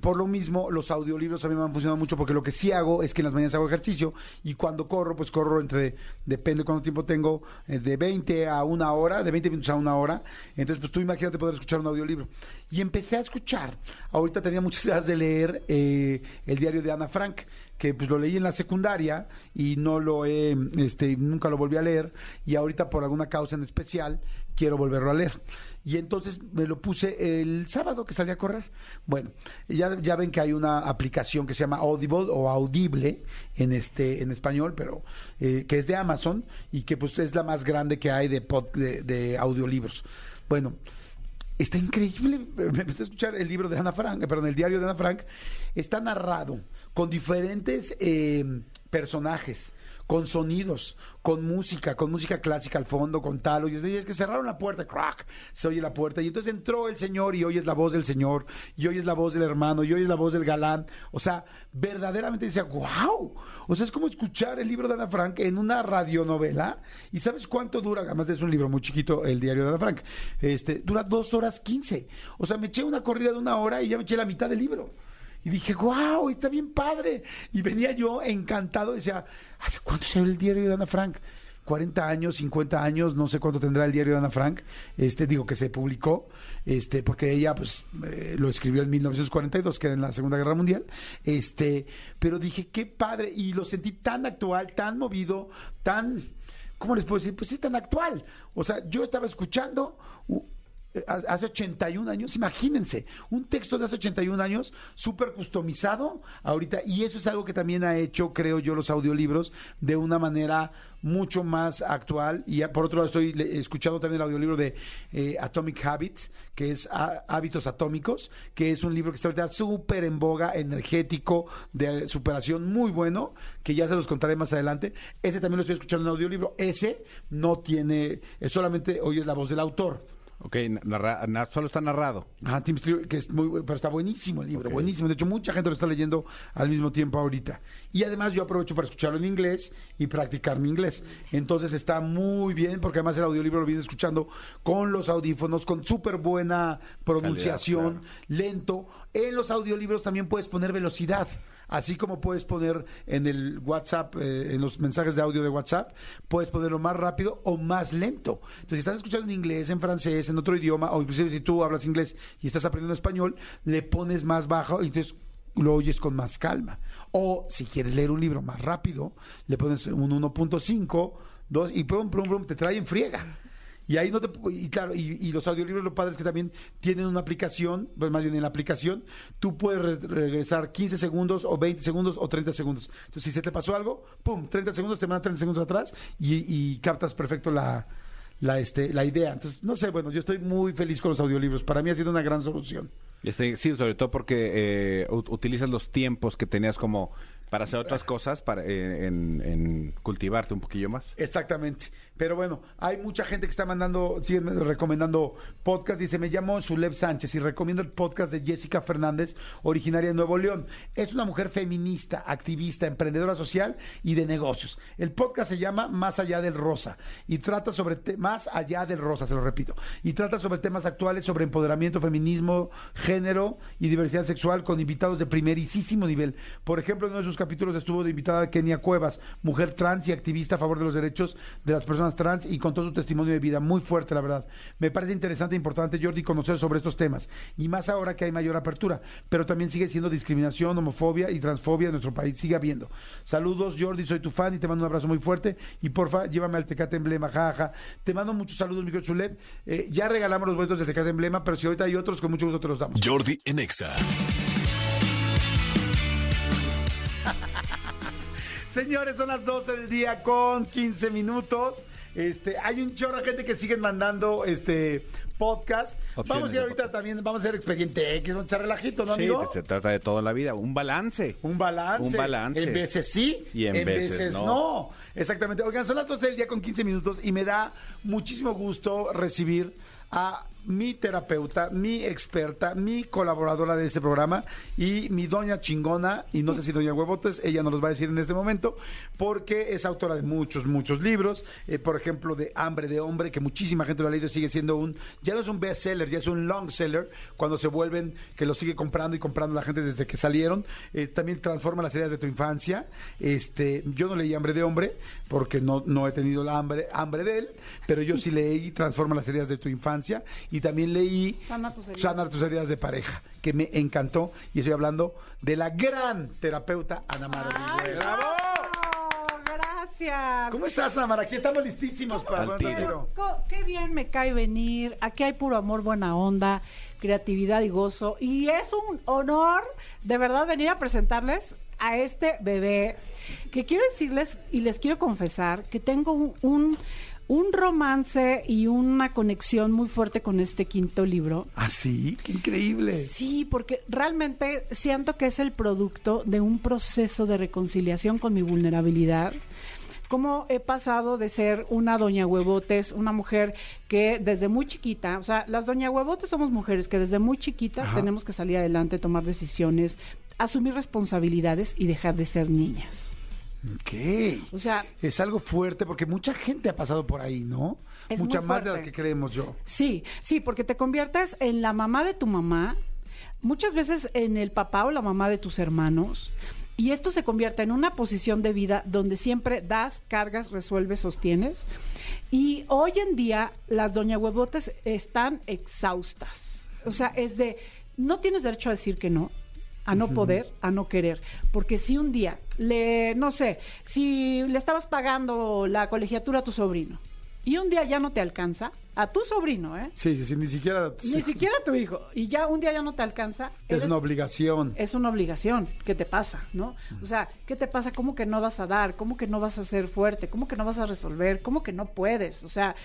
Por lo mismo, los audiolibros a mí me han funcionado mucho porque lo que sí hago es que en las mañanas hago ejercicio y cuando corro, pues corro entre, depende de cuánto tiempo tengo, eh, de 20 a una hora, de 20 minutos a una hora. Entonces, pues tú imagínate poder escuchar un audiolibro. Y empecé a escuchar. Ahorita tenía muchas ganas de leer eh, el diario de Ana Frank, que pues lo leí en la secundaria y no lo he, este, nunca lo volví a leer. Y ahorita por alguna causa en especial quiero volverlo a leer. Y entonces me lo puse el sábado que salí a correr. Bueno, ya, ya ven que hay una aplicación que se llama Audible o Audible en este en español, pero eh, que es de Amazon y que pues es la más grande que hay de, pod- de, de audiolibros. Bueno, está increíble. Me empecé a escuchar el libro de Ana Frank, eh, perdón, el diario de Ana Frank. Está narrado con diferentes eh, personajes, con sonidos, con música, con música clásica al fondo, con tal. Oye, es que cerraron la puerta, crack, se oye la puerta. Y entonces entró el señor y oyes la voz del señor, y oyes la voz del hermano, y oyes la voz del galán. O sea, verdaderamente decía, wow. O sea, es como escuchar el libro de Ana Frank en una radionovela. ¿Y sabes cuánto dura? Además es un libro muy chiquito, el diario de Ana Frank. Este, dura dos horas quince. O sea, me eché una corrida de una hora y ya me eché la mitad del libro. Y dije, wow, está bien padre. Y venía yo encantado, decía, ¿hace cuánto salió el diario de Ana Frank? 40 años, 50 años, no sé cuánto tendrá el diario de Ana Frank, este, digo que se publicó, este, porque ella pues eh, lo escribió en 1942, que era en la Segunda Guerra Mundial, este, pero dije, qué padre, y lo sentí tan actual, tan movido, tan, ¿cómo les puedo decir? Pues sí, tan actual. O sea, yo estaba escuchando hace 81 años, imagínense, un texto de hace 81 años, súper customizado ahorita, y eso es algo que también ha hecho, creo yo, los audiolibros de una manera mucho más actual. Y por otro lado, estoy escuchando también el audiolibro de eh, Atomic Habits, que es Hábitos Atómicos, que es un libro que está ahorita súper en boga, energético, de superación, muy bueno, que ya se los contaré más adelante. Ese también lo estoy escuchando en audiolibro. Ese no tiene, eh, solamente oyes la voz del autor. Ok, narra- na- solo está narrado. Ah, Tim Stewart, que es muy, bu- pero está buenísimo el libro, Ok. buenísimo. De hecho, mucha gente lo está leyendo al mismo tiempo ahorita. Y además yo aprovecho para escucharlo en inglés y practicar mi inglés. Entonces está muy bien, porque además el audiolibro lo viene escuchando con los audífonos, con súper buena pronunciación, Calidad, lento. En los audiolibros también puedes poner velocidad. Así como puedes poner en el WhatsApp, eh, en los mensajes de audio de WhatsApp, puedes ponerlo más rápido o más lento. Entonces, si estás escuchando en inglés, en francés, en otro idioma, o inclusive si tú hablas inglés y estás aprendiendo español, le pones más bajo y entonces lo oyes con más calma. O si quieres leer un libro más rápido, le pones un 1.5, 2 y prum, prum, prum, te trae en friega. Y ahí no te y claro, y, y los audiolibros lo padre es que también tienen una aplicación, pues más bien en la aplicación, tú puedes re- regresar 15 segundos o 20 segundos o 30 segundos. Entonces, si se te pasó algo, pum, 30 segundos, te manda 30 segundos atrás y, y captas perfecto la, la, este, la idea. Entonces, no sé, bueno, yo estoy muy feliz con los audiolibros. Para mí ha sido una gran solución. Este, sí, sobre todo porque eh, ut- utilizas los tiempos que tenías como para hacer otras cosas, para eh, en, en cultivarte un poquillo más. Exactamente. Pero bueno, hay mucha gente que está mandando, siguen recomendando podcast. Dice, me llamo Zuleb Sánchez y recomiendo el podcast de Jessica Fernández, originaria de Nuevo León. Es una mujer feminista, activista, emprendedora social y de negocios. El podcast se llama Más allá del rosa y trata sobre, más allá del rosa, se lo repito, y trata sobre temas actuales, sobre empoderamiento, feminismo, género y diversidad sexual con invitados de primerísimo nivel. Por ejemplo, en uno de sus capítulos estuvo invitada Kenia Cuevas, mujer trans y activista a favor de los derechos de las personas trans y contó su testimonio de vida muy fuerte, la verdad. Me parece interesante e importante, Jordi, conocer sobre estos temas y más ahora que hay mayor apertura, pero también sigue siendo discriminación, homofobia y transfobia en nuestro país, sigue habiendo. Saludos, Jordi, soy tu fan y te mando un abrazo muy fuerte y porfa, llévame al Tecate Emblema, jaja. Te mando muchos saludos, Miguel Chulep. Eh, ya regalamos los boletos del Tecate Emblema, pero si ahorita hay otros, con mucho gusto te los damos. Jordi en Exa. Señores, son las 12 del día con 15 minutos. Este, hay un chorro de gente que siguen mandando este podcast. Opciones vamos a ir ahorita también, vamos a hacer expediente X, vamos a echar relajito, ¿no, Sí, amigo? se trata de toda la vida, un balance. Un balance. Un balance. En veces sí Y en veces no. Exactamente. Oigan, son las 12 del día con 15 minutos y me da muchísimo gusto recibir a mi terapeuta, mi experta, mi colaboradora de este programa y mi doña chingona, y no sé si doña Huevotes, ella nos los va a decir en este momento, porque es autora de muchos, muchos libros, eh, por ejemplo, de Hambre de Hombre, que muchísima gente lo ha leído y sigue siendo un, ya no es un bestseller, ya es un long seller, cuando se vuelven, que lo sigue comprando y comprando la gente desde que salieron, Eh, también transforma las heridas de tu infancia, este, yo no leí Hambre de Hombre, porque no, no he tenido la hambre, hambre de él, pero yo sí leí Transforma las heridas de tu infancia, y también leí Sana tus heridas. Sana tus heridas de pareja, que me encantó, y estoy hablando de la gran terapeuta Ana Mara. ¡Bravo! Gracias. ¿Cómo estás, Ana Mara? Aquí estamos listísimos para hablar tiro. Qué bien me cae venir. Aquí hay puro amor, buena onda, creatividad y gozo. Y es un honor, de verdad, venir a presentarles a este bebé. Que quiero decirles y les quiero confesar que tengo un, un, un romance y una conexión muy fuerte con este quinto libro. ¿Ah, sí? ¡Qué increíble! Sí, porque realmente siento que es el producto de un proceso de reconciliación con mi vulnerabilidad. Cómo he pasado de ser una doña huevotes, una mujer que desde muy chiquita, o sea, las doña huevotes somos mujeres que desde muy chiquita Ajá. tenemos que salir adelante, tomar decisiones, asumir responsabilidades y dejar de ser niñas. ¿Qué? O sea, Es algo fuerte porque mucha gente ha pasado por ahí, ¿no? Es Mucha muy más de las que creemos yo. Sí, sí, porque te conviertes en la mamá de tu mamá, muchas veces en el papá o la mamá de tus hermanos, y esto se convierte en una posición de vida donde siempre das, cargas, resuelves, sostienes. Y hoy en día las doña huevotes están exhaustas. O sea, es de, no tienes derecho a decir que no, a no poder, a no querer. Porque si un día le, no sé, si le estabas pagando la colegiatura a tu sobrino y un día ya no te alcanza, a tu sobrino, ¿eh? Sí, sí, sí, ni siquiera... Ni siquiera a tu hijo, y ya un día ya no te alcanza. Es eres- una obligación. es una obligación. ¿Qué te pasa? ¿No? O sea, ¿qué te pasa? ¿Cómo que no vas a dar? ¿Cómo que no vas a ser fuerte? ¿Cómo que no vas a resolver? ¿Cómo que no puedes? O sea,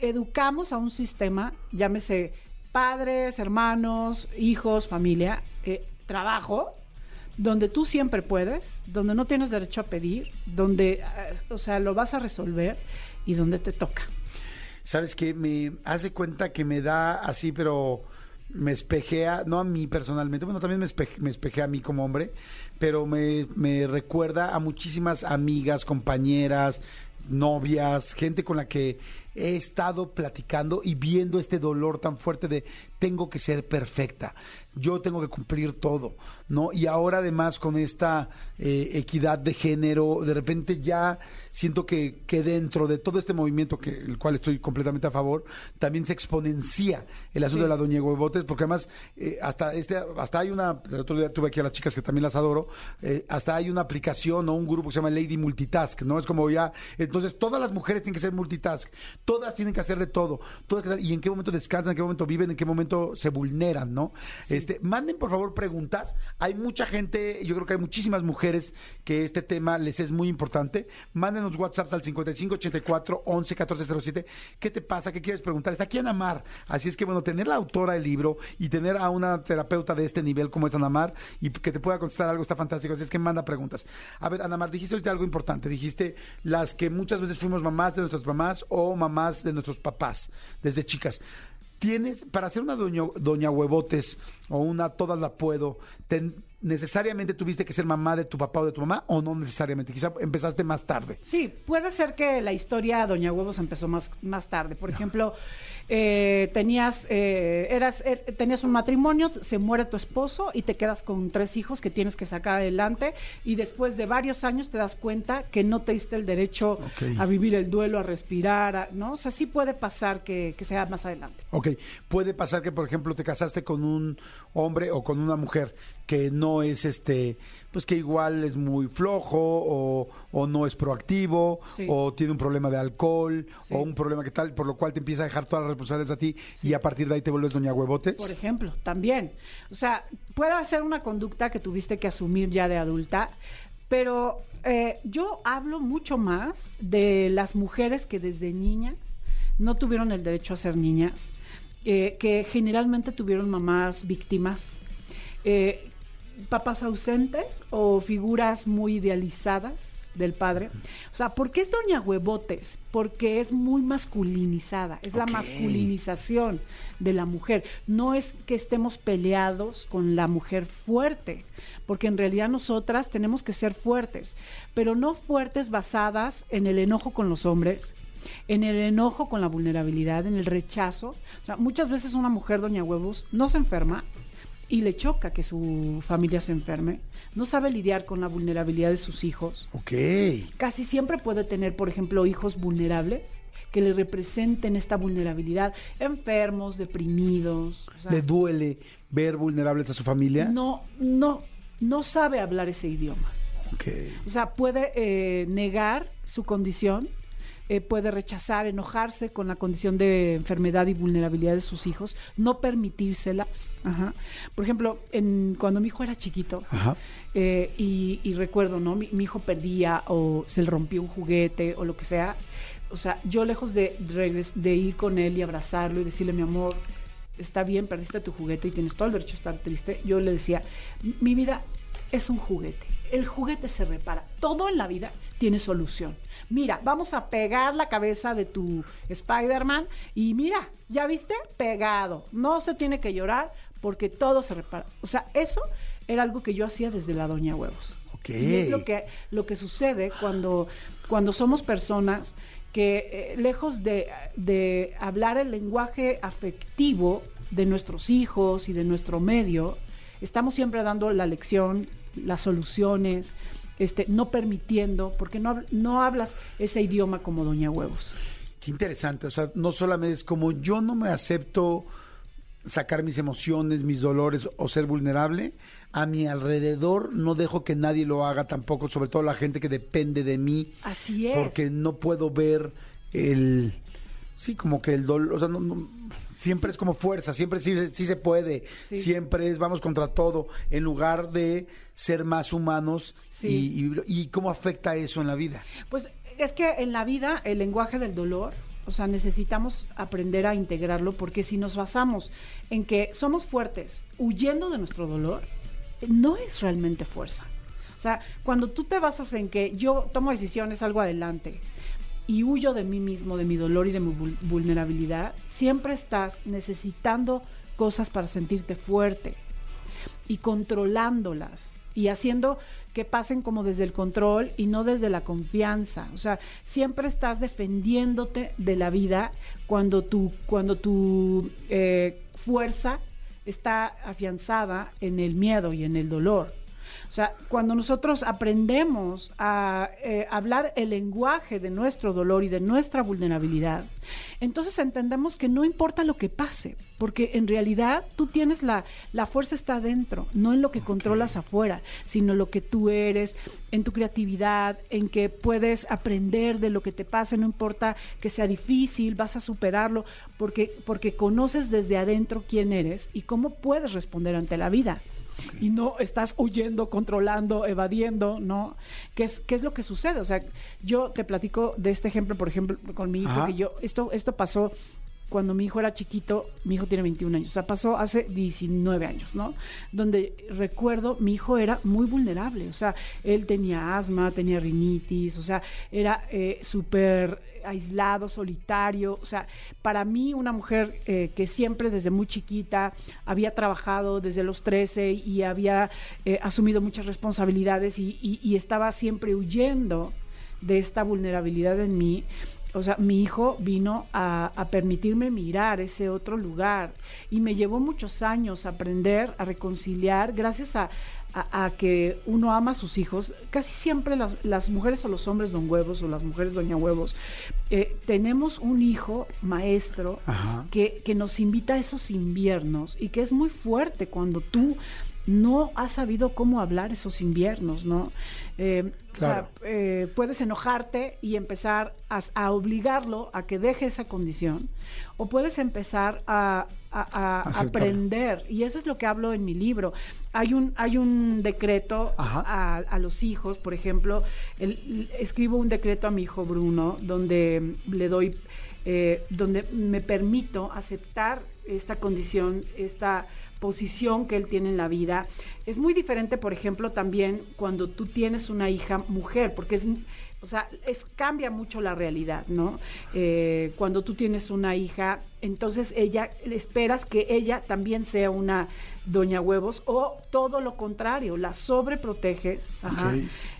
educamos a un sistema, llámese padres, hermanos, hijos, familia, eh, trabajo, donde tú siempre puedes, donde no tienes derecho a pedir, donde, eh, o sea, lo vas a resolver y donde te toca. ¿Sabes qué? Me hace cuenta que me da así, pero me espejea, no a mí personalmente, bueno, también me, espe- me espejea a mí como hombre, pero me recuerda a muchísimas amigas, compañeras, novias, gente con la que he estado platicando y viendo este dolor tan fuerte de tengo que ser perfecta, yo tengo que cumplir todo, ¿no? Y ahora además con esta eh, equidad de género, de repente ya siento que, que dentro de todo este movimiento, que el cual estoy completamente a favor, también se exponencia el asunto Sí. de la doña Huevotes, porque además eh, hasta este, hasta hay una, el otro día tuve aquí a las chicas que también las adoro, eh, hasta hay una aplicación o un grupo que se llama Lady Multitask, ¿no? Es como ya, entonces todas las mujeres tienen que ser multitask, todas tienen que hacer de todo, todas y en qué momento descansan, en qué momento viven, en qué momento se vulneran, ¿no? Este, manden por favor preguntas, hay mucha gente, yo creo que hay muchísimas mujeres que este tema les es muy importante, mándenos WhatsApp al 5584 11 1407, ¿qué te pasa? ¿Qué quieres preguntar? Está aquí Ana Mar, así es que bueno, tener la autora del libro y tener a una terapeuta de este nivel como es Ana Mar y que te pueda contestar algo está fantástico, así es que manda preguntas. A ver, Ana Mar, dijiste ahorita algo importante, dijiste las que muchas veces fuimos mamás de nuestras mamás o mamás de nuestros papás desde chicas. Tienes, para ser una doña, doña huevotes o una todas la puedo, necesariamente tuviste que ser mamá de tu papá o de tu mamá o no necesariamente, quizá empezaste más tarde. Sí, puede ser que la historia Doña Huevos empezó más, más tarde. Por ejemplo, eh, tenías, eh, eras, eh, tenías un matrimonio, se muere tu esposo y te quedas con tres hijos que tienes que sacar adelante y después de varios años te das cuenta que no te diste el derecho a vivir el duelo, a respirar, a- ¿no? O sea, sí puede pasar que, que sea más adelante. Ok, puede pasar que, por ejemplo, te casaste con un hombre o con una mujer que no es este, pues que igual es muy flojo o, o no es proactivo Sí. o tiene un problema de alcohol Sí. o un problema que tal, por lo cual te empieza a dejar todas las responsabilidades a ti y a partir de ahí te vuelves doña huevotes. Por ejemplo, también. O sea, puede ser una conducta que tuviste que asumir ya de adulta, pero eh, yo hablo mucho más de las mujeres que desde niñas no tuvieron el derecho a ser niñas, eh, que generalmente tuvieron mamás víctimas, eh, papás ausentes o figuras muy idealizadas del padre. O sea, ¿por qué es Doña Huevotes? Porque es muy masculinizada, es la masculinización de la mujer. No es que estemos peleados con la mujer fuerte, porque en realidad nosotras tenemos que ser fuertes, pero no fuertes basadas en el enojo con los hombres, en el enojo con la vulnerabilidad, en el rechazo. O sea, muchas veces una mujer, Doña Huevos, no se enferma, y le choca que su familia se enferme, no sabe lidiar con la vulnerabilidad de sus hijos. Ok. Casi siempre puede tener, por ejemplo, hijos vulnerables que le representen esta vulnerabilidad, enfermos, deprimidos. o sea, ¿Le duele ver vulnerables a su familia? no, no, no sabe hablar ese idioma. Ok. O sea, puede eh, negar su condición, eh, puede rechazar, enojarse con la condición de enfermedad y vulnerabilidad de sus hijos, no permitírselas. Ajá. Por ejemplo, en, cuando mi hijo era chiquito, Ajá. eh, y, y recuerdo, ¿no? Mi, mi hijo perdía o se le rompió un juguete o lo que sea. O sea, yo lejos de, regres- de ir con él y abrazarlo y decirle, mi amor, está bien, perdiste tu juguete y tienes todo el derecho a estar triste, yo le decía, mi vida es un juguete. El juguete se repara. Todo en la vida tiene solución. Mira, vamos a pegar la cabeza de tu Spider-Man y mira, ¿ya viste? Pegado. No se tiene que llorar porque todo se repara. O sea, eso era algo que yo hacía desde la Doña Huevos. Ok. Y es lo que, lo que sucede cuando, cuando somos personas que, eh, lejos de, de hablar el lenguaje afectivo de nuestros hijos y de nuestro medio, estamos siempre dando la lección, las soluciones, este, no permitiendo, porque no, no hablas ese idioma como Doña Huevos. Qué interesante, o sea, no solamente es como yo no me acepto sacar mis emociones, mis dolores o ser vulnerable, a mi alrededor no dejo que nadie lo haga tampoco, sobre todo la gente que depende de mí, Así es. porque no puedo ver el, sí, como que el dolor, o sea, no- no- siempre es como fuerza, siempre sí, sí se puede, Sí. siempre es vamos contra todo, en lugar de ser más humanos Sí. y, y, y cómo afecta eso en la vida. Pues es que en la vida el lenguaje del dolor, o sea, necesitamos aprender a integrarlo porque si nos basamos en que somos fuertes huyendo de nuestro dolor, no es realmente fuerza. O sea, cuando tú te basas en que yo tomo decisiones, salgo adelante y huyo de mí mismo, de mi dolor y de mi vul- vulnerabilidad, siempre estás necesitando cosas para sentirte fuerte y controlándolas y haciendo que pasen como desde el control y no desde la confianza. O sea, siempre estás defendiéndote de la vida cuando tu, cuando tu eh, fuerza está afianzada en el miedo y en el dolor. O sea, cuando nosotros aprendemos a eh, hablar el lenguaje de nuestro dolor y de nuestra vulnerabilidad, entonces entendemos que no importa lo que pase, porque en realidad tú tienes la, la fuerza está adentro, no en lo que controlas afuera, sino lo que tú eres, en tu creatividad, en que puedes aprender de lo que te pase, no importa que sea difícil, vas a superarlo, porque, porque conoces desde adentro quién eres y cómo puedes responder ante la vida y no estás huyendo, controlando, evadiendo, ¿no? ¿Qué es, ¿Qué es lo que sucede? O sea, yo te platico de este ejemplo, por ejemplo, con mi hijo, Ajá. que yo, esto, esto pasó cuando mi hijo era chiquito, mi hijo tiene 21 años, o sea, pasó hace 19 años, ¿no? Donde recuerdo, mi hijo era muy vulnerable, o sea, él tenía asma, tenía rinitis, o sea, era eh, súper aislado, solitario, o sea, para mí una mujer eh, que siempre desde muy chiquita había trabajado desde los 13 y había eh, asumido muchas responsabilidades y, estaba siempre huyendo de esta vulnerabilidad en mí, o sea, mi hijo vino a, a permitirme mirar ese otro lugar y me llevó muchos años aprender a reconciliar gracias a, a- a que uno ama a sus hijos. Casi siempre las, las mujeres o los hombres don huevos o las mujeres doña huevos, eh, tenemos un hijo maestro que, que nos invita a esos inviernos y que es muy fuerte cuando tú no has sabido cómo hablar esos inviernos, ¿no? Eh, Claro. O sea, eh, puedes enojarte y empezar a, a obligarlo a que deje esa condición, o puedes empezar a, a- aprender, y eso es lo que hablo en mi libro. Hay un, hay un decreto a, a los hijos, por ejemplo, el- escribo un decreto a mi hijo Bruno, donde le doy, eh, donde me permito aceptar esta condición, esta posición que él tiene en la vida. Es muy diferente, por ejemplo, también cuando tú tienes una hija mujer, porque es, o sea, es, cambia mucho la realidad, ¿no? Eh, cuando tú tienes una hija, entonces ella, esperas que ella también sea una doña huevos o todo lo contrario, la sobreproteges. Ajá.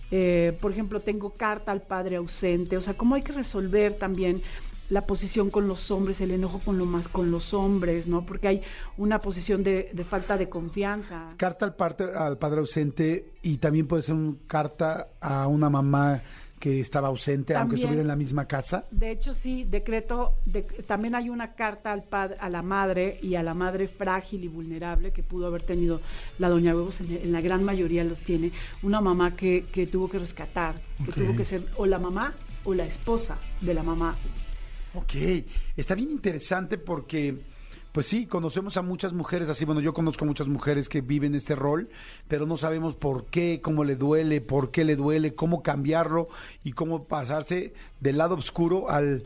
Eh, por ejemplo, tengo carta al padre ausente, o sea, cómo hay que resolver también la posición con los hombres, el enojo con lo más con los hombres, ¿no? Porque hay una posición de, de falta de confianza. Carta al, parte, al padre ausente y también puede ser un carta a una mamá que estaba ausente, aunque estuviera en la misma casa. De hecho, sí, decreto, de- también hay una carta al pad- a la madre y a la madre frágil y vulnerable que pudo haber tenido la doña Huevos, en, en la gran mayoría los tiene, una mamá que, que tuvo que rescatar, que tuvo que ser o la mamá o la esposa de la mamá. Ok, está bien interesante porque, pues sí, conocemos a muchas mujeres así, bueno, yo conozco muchas mujeres que viven este rol, pero no sabemos por qué, cómo le duele, por qué le duele, cómo cambiarlo y cómo pasarse del lado oscuro al,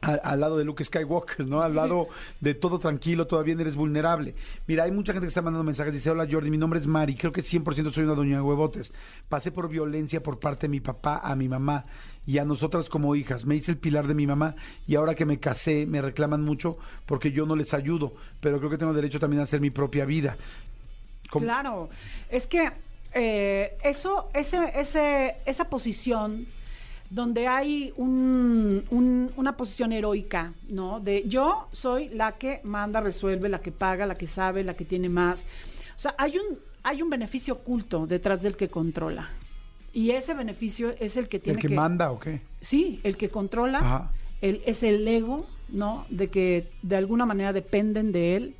al, al lado de Luke Skywalker, ¿no? Al lado de todo tranquilo, todavía eres vulnerable. Mira, hay mucha gente que está mandando mensajes, dice, hola Jordi, mi nombre es Mari, creo que 100% soy una doña de huevotes. Pasé por violencia por parte de mi papá a mi mamá y a nosotras como hijas. Me hice el pilar de mi mamá y ahora que me casé me reclaman mucho porque yo no les ayudo, pero creo que tengo derecho también a hacer mi propia vida. Claro, es que eh, eso, ese, ese, esa posición donde hay un- una posición heroica, ¿no? De yo soy la que manda, resuelve, la que paga, la que sabe, la que tiene más. O sea, hay un, hay un beneficio oculto detrás del que controla. Y ese beneficio es el que tiene ¿El que, manda o qué? Sí, el que controla Ajá. el, es el ego, ¿no? De que de alguna manera dependen de él.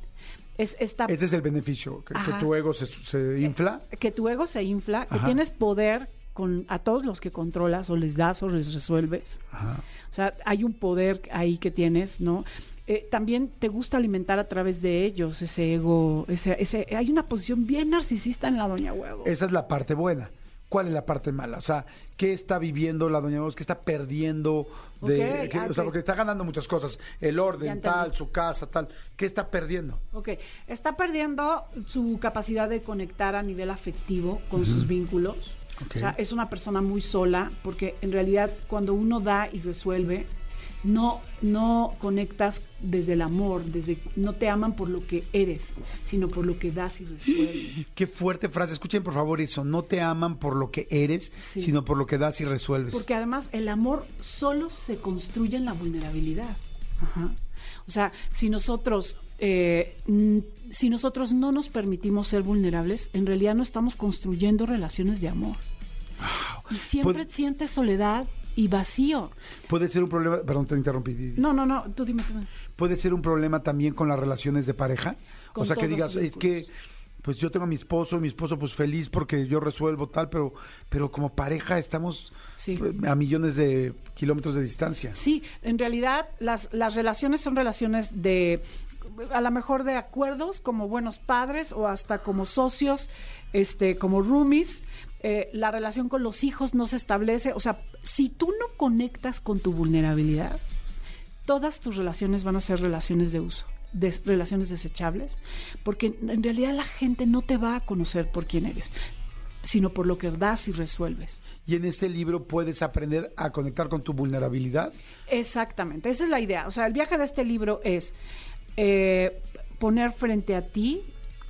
Es esta Ese es el beneficio, que, tu ego se, se infla. que tu ego se infla, que tienes poder con a todos los que controlas o les das o les resuelves. Ajá. O sea, hay un poder ahí que tienes, ¿no? Eh, también te gusta alimentar a través de ellos ese ego, ese, ese, hay una posición bien narcisista en la doña huevo. Esa es la parte buena. ¿Cuál es la parte mala? O sea, ¿qué está viviendo la doña Voz? ¿Qué está perdiendo? De, Ok, que- ah, O sea, porque está ganando muchas cosas. El orden, tal, su casa, tal. ¿Qué está perdiendo? Ok, está perdiendo su capacidad de conectar a nivel afectivo con sus vínculos. Ok. O sea, es una persona muy sola porque en realidad cuando uno da y resuelve, no, no conectas desde el amor, desde no te aman por lo que eres, sino por lo que das y resuelves. Qué fuerte frase. Escuchen por favor eso. No te aman por lo que eres, Sí. sino por lo que das y resuelves. Porque además el amor solo se construye en la vulnerabilidad. Ajá. O sea, si nosotros, eh, si nosotros no nos permitimos ser vulnerables, en realidad no estamos construyendo relaciones de amor. Y siempre Pues- sientes soledad y vacío. Puede ser un problema, perdón, te interrumpí. Didi. No, no, no, tú dime, tú dime. Puede ser un problema también con las relaciones de pareja. Con o sea, que digas, es que pues yo tengo a mi esposo, mi esposo pues feliz porque yo resuelvo tal, pero pero como pareja estamos Sí. eh, a millones de kilómetros de distancia. Sí, en realidad las, las relaciones son relaciones de, a lo mejor de acuerdos como buenos padres o hasta como socios, este, como roomies. Eh, la relación con los hijos no se establece. O sea, si tú no conectas con tu vulnerabilidad, todas tus relaciones van a ser relaciones de uso, relaciones desechables, porque en realidad la gente no te va a conocer por quién eres, sino por lo que das y resuelves. Y en este libro puedes aprender a conectar con tu vulnerabilidad. Exactamente, esa es la idea. O sea, el viaje de este libro es eh, poner frente a ti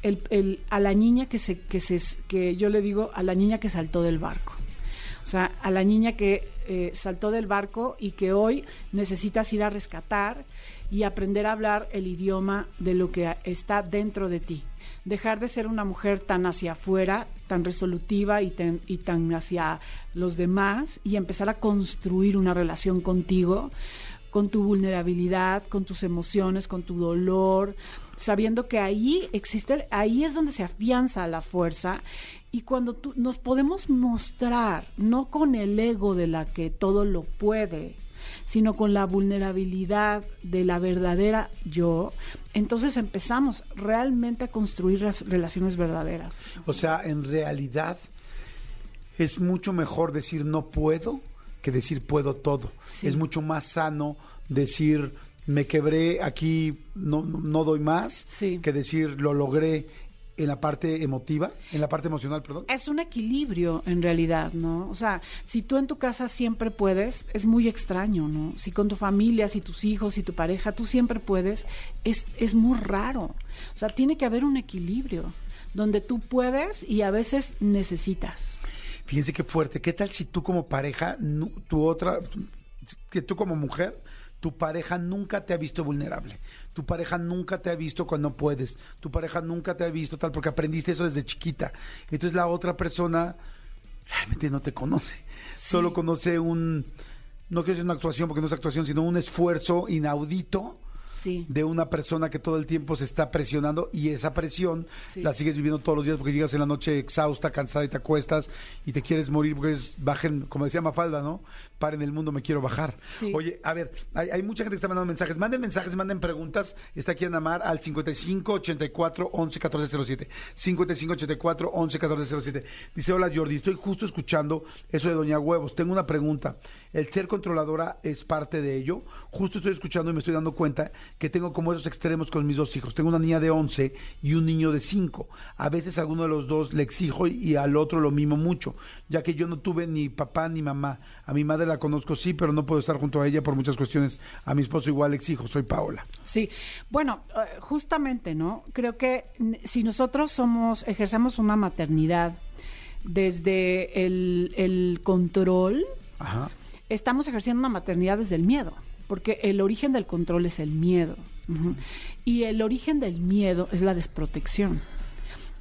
el- a la niña que se, que se, que yo le digo a la niña que saltó del barco. O sea, a la niña que eh, saltó del barco y que hoy necesitas ir a rescatar y aprender a hablar el idioma de lo que está dentro de ti. Dejar de ser una mujer tan hacia afuera, tan resolutiva y tan, y tan hacia los demás y empezar a construir una relación contigo, con tu vulnerabilidad, con tus emociones, con tu dolor, sabiendo que ahí existe, ahí es donde se afianza la fuerza y cuando tú, nos podemos mostrar, no con el ego de la que todo lo puede, sino con la vulnerabilidad de la verdadera yo, entonces empezamos realmente a construir las relaciones verdaderas. O sea, en realidad es mucho mejor decir no puedo que decir puedo todo. Sí. Es mucho más sano decir me quebré aquí, no, no- doy más, Sí. que decir lo logré en la parte emotiva, en la parte emocional, perdón. Es un equilibrio en realidad, ¿no? O sea, si tú en tu casa siempre puedes, es muy extraño, ¿no? Si con tu familia, si tus hijos, si tu pareja, tú siempre puedes, es, es muy raro. O sea, tiene que haber un equilibrio donde tú puedes y a veces necesitas. Fíjense qué fuerte. ¿Qué tal si tú como pareja, tu otra, que tú como mujer, tu pareja nunca te ha visto vulnerable? Tu pareja nunca te ha visto cuando puedes. Tu pareja nunca te ha visto tal porque aprendiste eso desde chiquita. Entonces la otra persona realmente no te conoce. Solo conoce un, no quiero decir una actuación porque no es actuación, sino un esfuerzo inaudito Sí. de una persona que todo el tiempo se está presionando y esa presión Sí. la sigues viviendo todos los días porque llegas en la noche exhausta, cansada y te acuestas y te quieres morir porque es bajen, como decía Mafalda, ¿no? Paren el mundo, me quiero bajar. Sí. Oye, a ver, hay, hay mucha gente que está mandando mensajes. Manden mensajes, manden preguntas. Está aquí Ana Mar al 55 84 11 14 07. 55 84 11 14 07. Dice, hola Jordi, estoy justo escuchando eso de Doña Huevos. Tengo una pregunta. ¿El ser controladora es parte de ello? Justo estoy escuchando y me estoy dando cuenta que tengo como esos extremos con mis dos hijos. Tengo una niña de 11 y un niño de 5. A veces a alguno de los dos le exijo y al otro lo mimo mucho, ya que yo no tuve ni papá ni mamá. A mi madre la conozco sí, pero no puedo estar junto a ella por muchas cuestiones. A mi esposo igual exijo, soy Paola. Sí, bueno, eh, justamente, ¿no? Creo que si nosotros somos, ejercemos una maternidad desde el, el control, Ajá. estamos ejerciendo una maternidad desde el miedo, porque el origen del control es el miedo. Y el origen del miedo es la desprotección.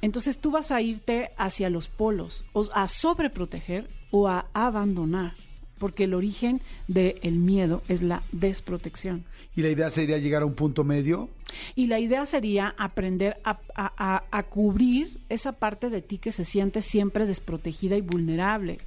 Entonces tú vas a irte hacia los polos, o a sobreproteger o a abandonar, porque el origen del miedo es la desprotección. Y la idea sería llegar a un punto medio. Y la idea sería aprender a, a- a- a cubrir esa parte de ti que se siente siempre desprotegida y vulnerable,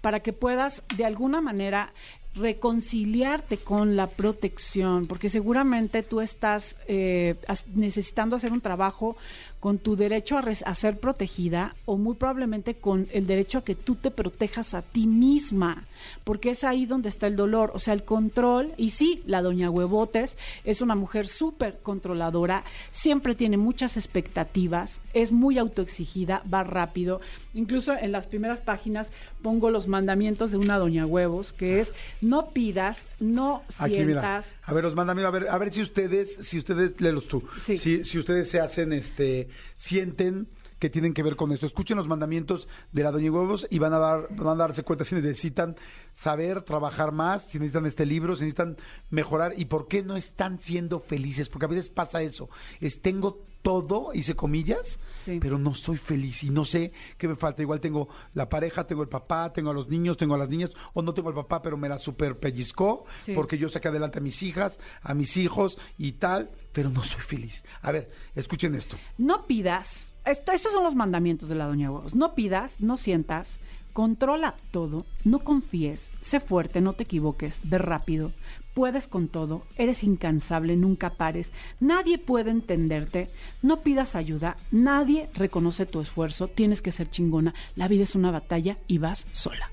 para que puedas de alguna manera reconciliarte con la protección, porque seguramente tú estás eh, necesitando hacer un trabajo con tu derecho a, res- a ser protegida o muy probablemente con el derecho a que tú te protejas a ti misma, porque es ahí donde está el dolor, o sea, el control. Y sí, la doña Huevotes es una mujer súper controladora, siempre tiene muchas expectativas, es muy autoexigida, va rápido. Incluso en las primeras páginas pongo los mandamientos de una doña Huevos, que es no pidas, no Aquí, mira. sientas. A ver, los manda, mira, a ver, a ver si ustedes, si ustedes, léelos tú. Sí. Si, si ustedes se hacen, este, sienten que tienen que ver con esto. Escuchen los mandamientos de la Doña Huevos y van a dar, van a darse cuenta si necesitan saber, trabajar más, si necesitan este libro, si necesitan mejorar y por qué no están siendo felices, porque a veces pasa eso. Es tengo todo, hice comillas, Sí. pero no soy feliz y no sé qué me falta. Igual tengo la pareja, tengo el papá, tengo a los niños, tengo a las niñas, o no tengo el papá, pero me la super pellizcó, Sí. porque yo saqué adelante a mis hijas, a mis hijos y tal, pero no soy feliz. A ver, escuchen esto. No pidas, esto, estos son los mandamientos de la doña Huevos. No pidas, no sientas, controla todo, no confíes, sé fuerte, no te equivoques, ve rápido, puedes con todo, eres incansable, nunca pares, nadie puede entenderte, no pidas ayuda, nadie reconoce tu esfuerzo, tienes que ser chingona, la vida es una batalla y vas sola.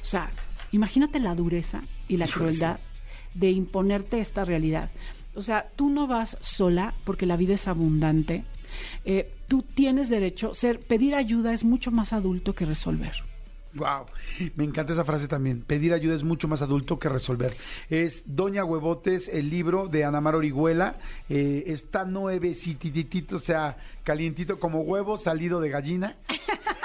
O sea, imagínate la dureza y la crueldad de imponerte esta realidad. O sea, tú no vas sola porque la vida es abundante. Eh, tú tienes derecho, ser, pedir ayuda es mucho más adulto que resolver. Wow, me encanta esa frase también. Pedir ayuda es mucho más adulto que resolver. Es Doña Huevotes, el libro de Anamar Orihuela. Eh, está nuevecititito, o sea, calientito como huevo salido de gallina.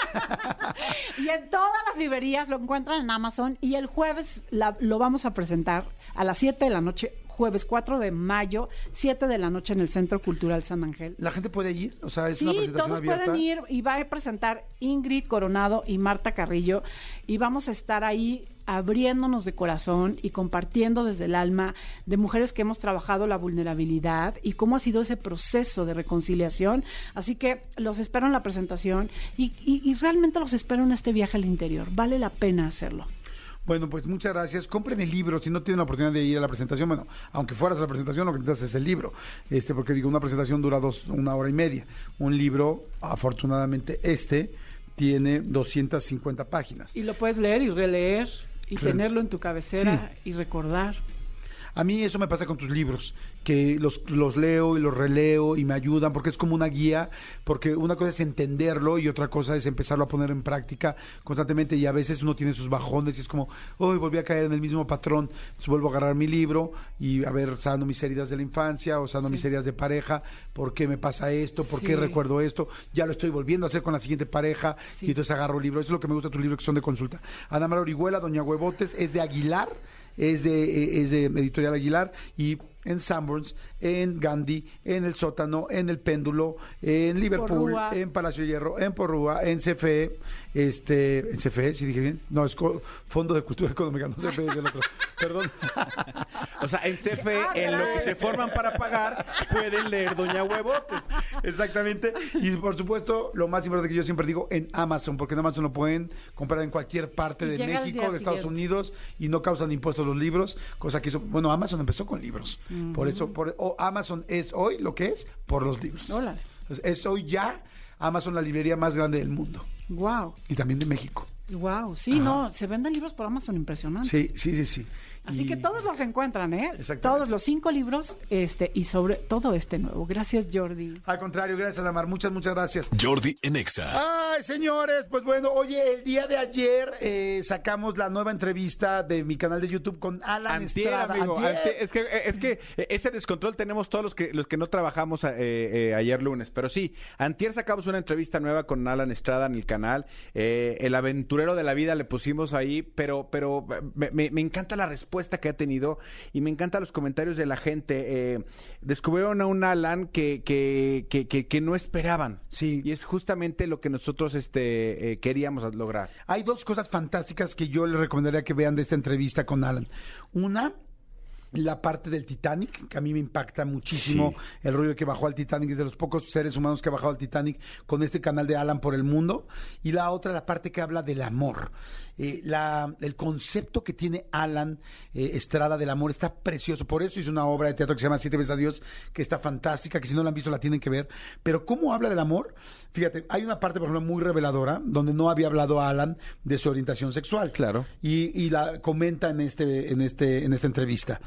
Y en todas las librerías lo encuentran en Amazon y el jueves lo vamos a presentar a las 7 de la noche, jueves 4 de mayo, 7 de la noche en el Centro Cultural San Ángel. ¿La gente puede ir? O sea, es una Sí, presentación todos abierta. pueden ir y va a presentar Ingrid Coronado y Marta Carrillo y vamos a estar ahí abriéndonos de corazón y compartiendo desde el alma de mujeres que hemos trabajado la vulnerabilidad y cómo ha sido ese proceso de reconciliación. Así que los espero en la presentación y, y- y realmente los espero en este viaje al interior. Vale la pena hacerlo. Bueno, pues muchas gracias. Compren el libro si no tienen la oportunidad de ir a la presentación. Bueno, aunque fueras a la presentación, lo que necesitas es el libro. Este, porque digo, una presentación dura dos, una hora y media. Un libro, afortunadamente, este tiene 250 páginas. Y lo puedes leer y releer y tenerlo en tu cabecera y recordar. A mí eso me pasa con tus libros, que los, los leo y los releo y me ayudan porque es como una guía, porque una cosa es entenderlo y otra cosa es empezarlo a poner en práctica constantemente y a veces uno tiene sus bajones y es como, hoy volví a caer en el mismo patrón, entonces vuelvo a agarrar mi libro y a ver, sanando mis heridas de la infancia o Sí. mis heridas de pareja, ¿por qué me pasa esto? ¿Por qué recuerdo esto? Ya lo estoy volviendo a hacer con la siguiente pareja Sí. y entonces agarro el libro. Eso es lo que me gusta de tus libros que son de consulta. Ana María Orihuela, Doña Huevotes, es de Aguilar, es de, eh, es de Editorial Aguilar y en Sanborns, en Gandhi, en El Sótano, en El Péndulo, en Liverpool, Porrúa. en Palacio de Hierro, en Porrúa, en CFE, este, en CFE, si dije bien, no, es co- Fondo de Cultura Económica, no CFE es el otro, perdón. O sea, en CFE, en lo que se forman para pagar, pueden leer Doña Huevotes. Exactamente. Y por supuesto, lo más importante que yo siempre digo, en Amazon, porque en Amazon lo pueden comprar en cualquier parte Y de México, de Estados siguiente. Unidos, y no causan impuestos los libros, cosa que hizo, bueno, Amazon empezó con libros. Por eso, por, o Amazon es hoy lo que es por los libros. Órale. Es, es hoy ya Amazon la librería más grande del mundo. Wow. Y también de México. Wow, sí, no, se venden libros por Amazon impresionante. Sí, sí, sí, sí. Así Y- que todos los encuentran, ¿eh? Exactamente. Todos los cinco libros, este, y sobre todo este nuevo. Gracias, Jordi. Al contrario, gracias, Adamar. Muchas, muchas gracias. Jordi en Exa. Ay, señores, pues bueno, oye, el día de ayer eh, sacamos la nueva entrevista de mi canal de YouTube con Alan Antier, Estrada. amigo. Antier. Antier. Es que, es que ese descontrol tenemos todos los que, los que no trabajamos eh, eh, ayer lunes. Pero sí, antier sacamos una entrevista nueva con Alan Estrada en el canal. Eh, el aventurero de la vida le pusimos ahí, pero, pero me, me- me encanta la respuesta que ha tenido y me encantan los comentarios de la gente. Eh, descubrieron a un Alan que, que, que, que- que no esperaban. Sí. Y es justamente lo que nosotros este, eh, queríamos lograr. Hay dos cosas fantásticas que yo les recomendaría que vean de esta entrevista con Alan. Una, la parte del Titanic, que a mí me impacta muchísimo el rollo que bajó al Titanic, es de los pocos seres humanos que ha bajado al Titanic con este canal de Alan por el mundo. Y la otra, la parte que habla del amor. Eh, la, el concepto que tiene Alan eh, Estrada del amor está precioso. Por eso hizo una obra de teatro que se llama Siete veces a Dios, que está fantástica, que si no la han visto la tienen que ver. Pero ¿cómo habla del amor? Fíjate, hay una parte, por ejemplo, muy reveladora, donde no había hablado Alan de su orientación sexual. Claro. Y, y la comenta en este, en este, en esta entrevista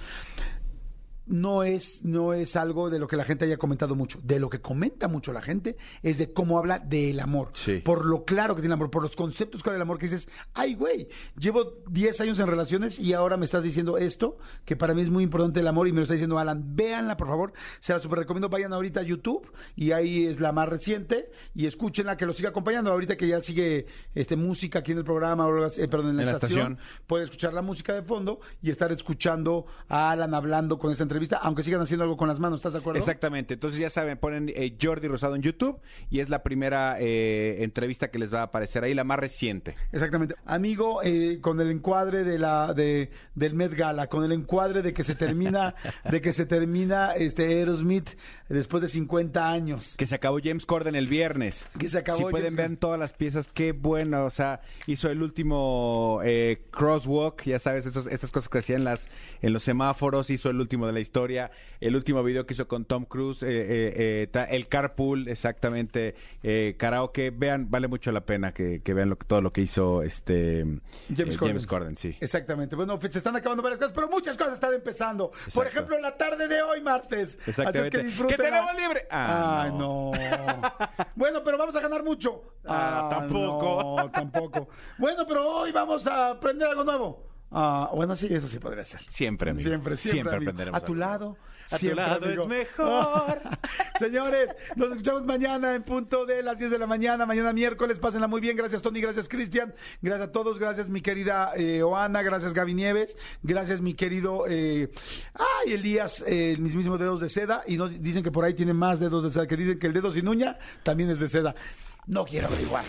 no es, no es algo de lo que la gente haya comentado mucho. De lo que comenta mucho la gente es de cómo habla del amor. Sí. Por lo claro que tiene el amor, por los conceptos que habla del amor, que dices, ay, güey, llevo 10 años en relaciones y ahora me estás diciendo esto, que para mí es muy importante el amor y me lo está diciendo Alan. Véanla, por favor. Se la super recomiendo. Vayan ahorita a YouTube y ahí es la más reciente y escúchenla, que lo siga acompañando. Ahorita que ya sigue este música aquí en el programa, o, eh, perdón, en la, En la estación, estación. puede escuchar la música de fondo y estar escuchando a Alan hablando con esta entrevista, aunque sigan haciendo algo con las manos, ¿estás de acuerdo? Exactamente. Entonces ya saben, ponen eh, Jordi Rosado en YouTube y es la primera eh, entrevista que les va a aparecer ahí, la más reciente. Exactamente. Amigo, eh, con el encuadre de la de, del Met Gala, con el encuadre de que se termina de que se termina este Aerosmith después de 50 años. Que se acabó James Corden el viernes. Que se acabó Si pueden James ver todas las piezas, qué bueno. O sea, hizo el último eh, crosswalk, ya sabes, esos, estas cosas que hacían las, en los semáforos, hizo el último de la historia, el último video que hizo con Tom Cruise, eh, eh, eh, el carpool, exactamente, karaoke. Vean, vale mucho la pena que, que vean lo, todo lo que hizo este James Corden. James Corden, sí. Exactamente. Bueno, se están acabando varias cosas, pero muchas cosas están empezando. Por ejemplo, la tarde de hoy, martes. Así es Exactamente. que disfruten. ¡Que tenemos libre! Ah, Ay, no. bueno, pero vamos a ganar mucho. Ah, tampoco. No, tampoco. Bueno, pero hoy vamos a aprender algo nuevo. Ah, bueno, sí, eso sí podría ser. Siempre, amigo. Siempre, siempre. Siempre amigo. aprenderemos A tu lado. A tu lado amigo. es mejor. Señores, nos escuchamos mañana en punto de las 10 de la mañana, mañana miércoles. Pásenla muy bien. Gracias, Tony. Gracias, Cristian. Gracias a todos. Gracias, mi querida eh, Oana. Gracias, Gaby Nieves. Gracias, mi querido. Eh, ay, Elías, eh, el mismísimo dedos de seda. Y nos dicen que por ahí tiene más dedos de seda. Que dicen que el dedo sin uña también es de seda. No quiero averiguar.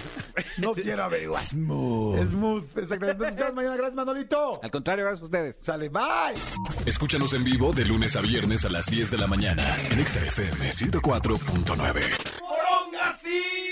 No quiero averiguar. Smooth. Smooth. Exactamente. Nos escuchamos mañana. Gracias, Manolito. Al contrario, gracias a ustedes. Sale, bye. Escúchanos en vivo de lunes a viernes a las 10 de la mañana en Exa FM 104.9.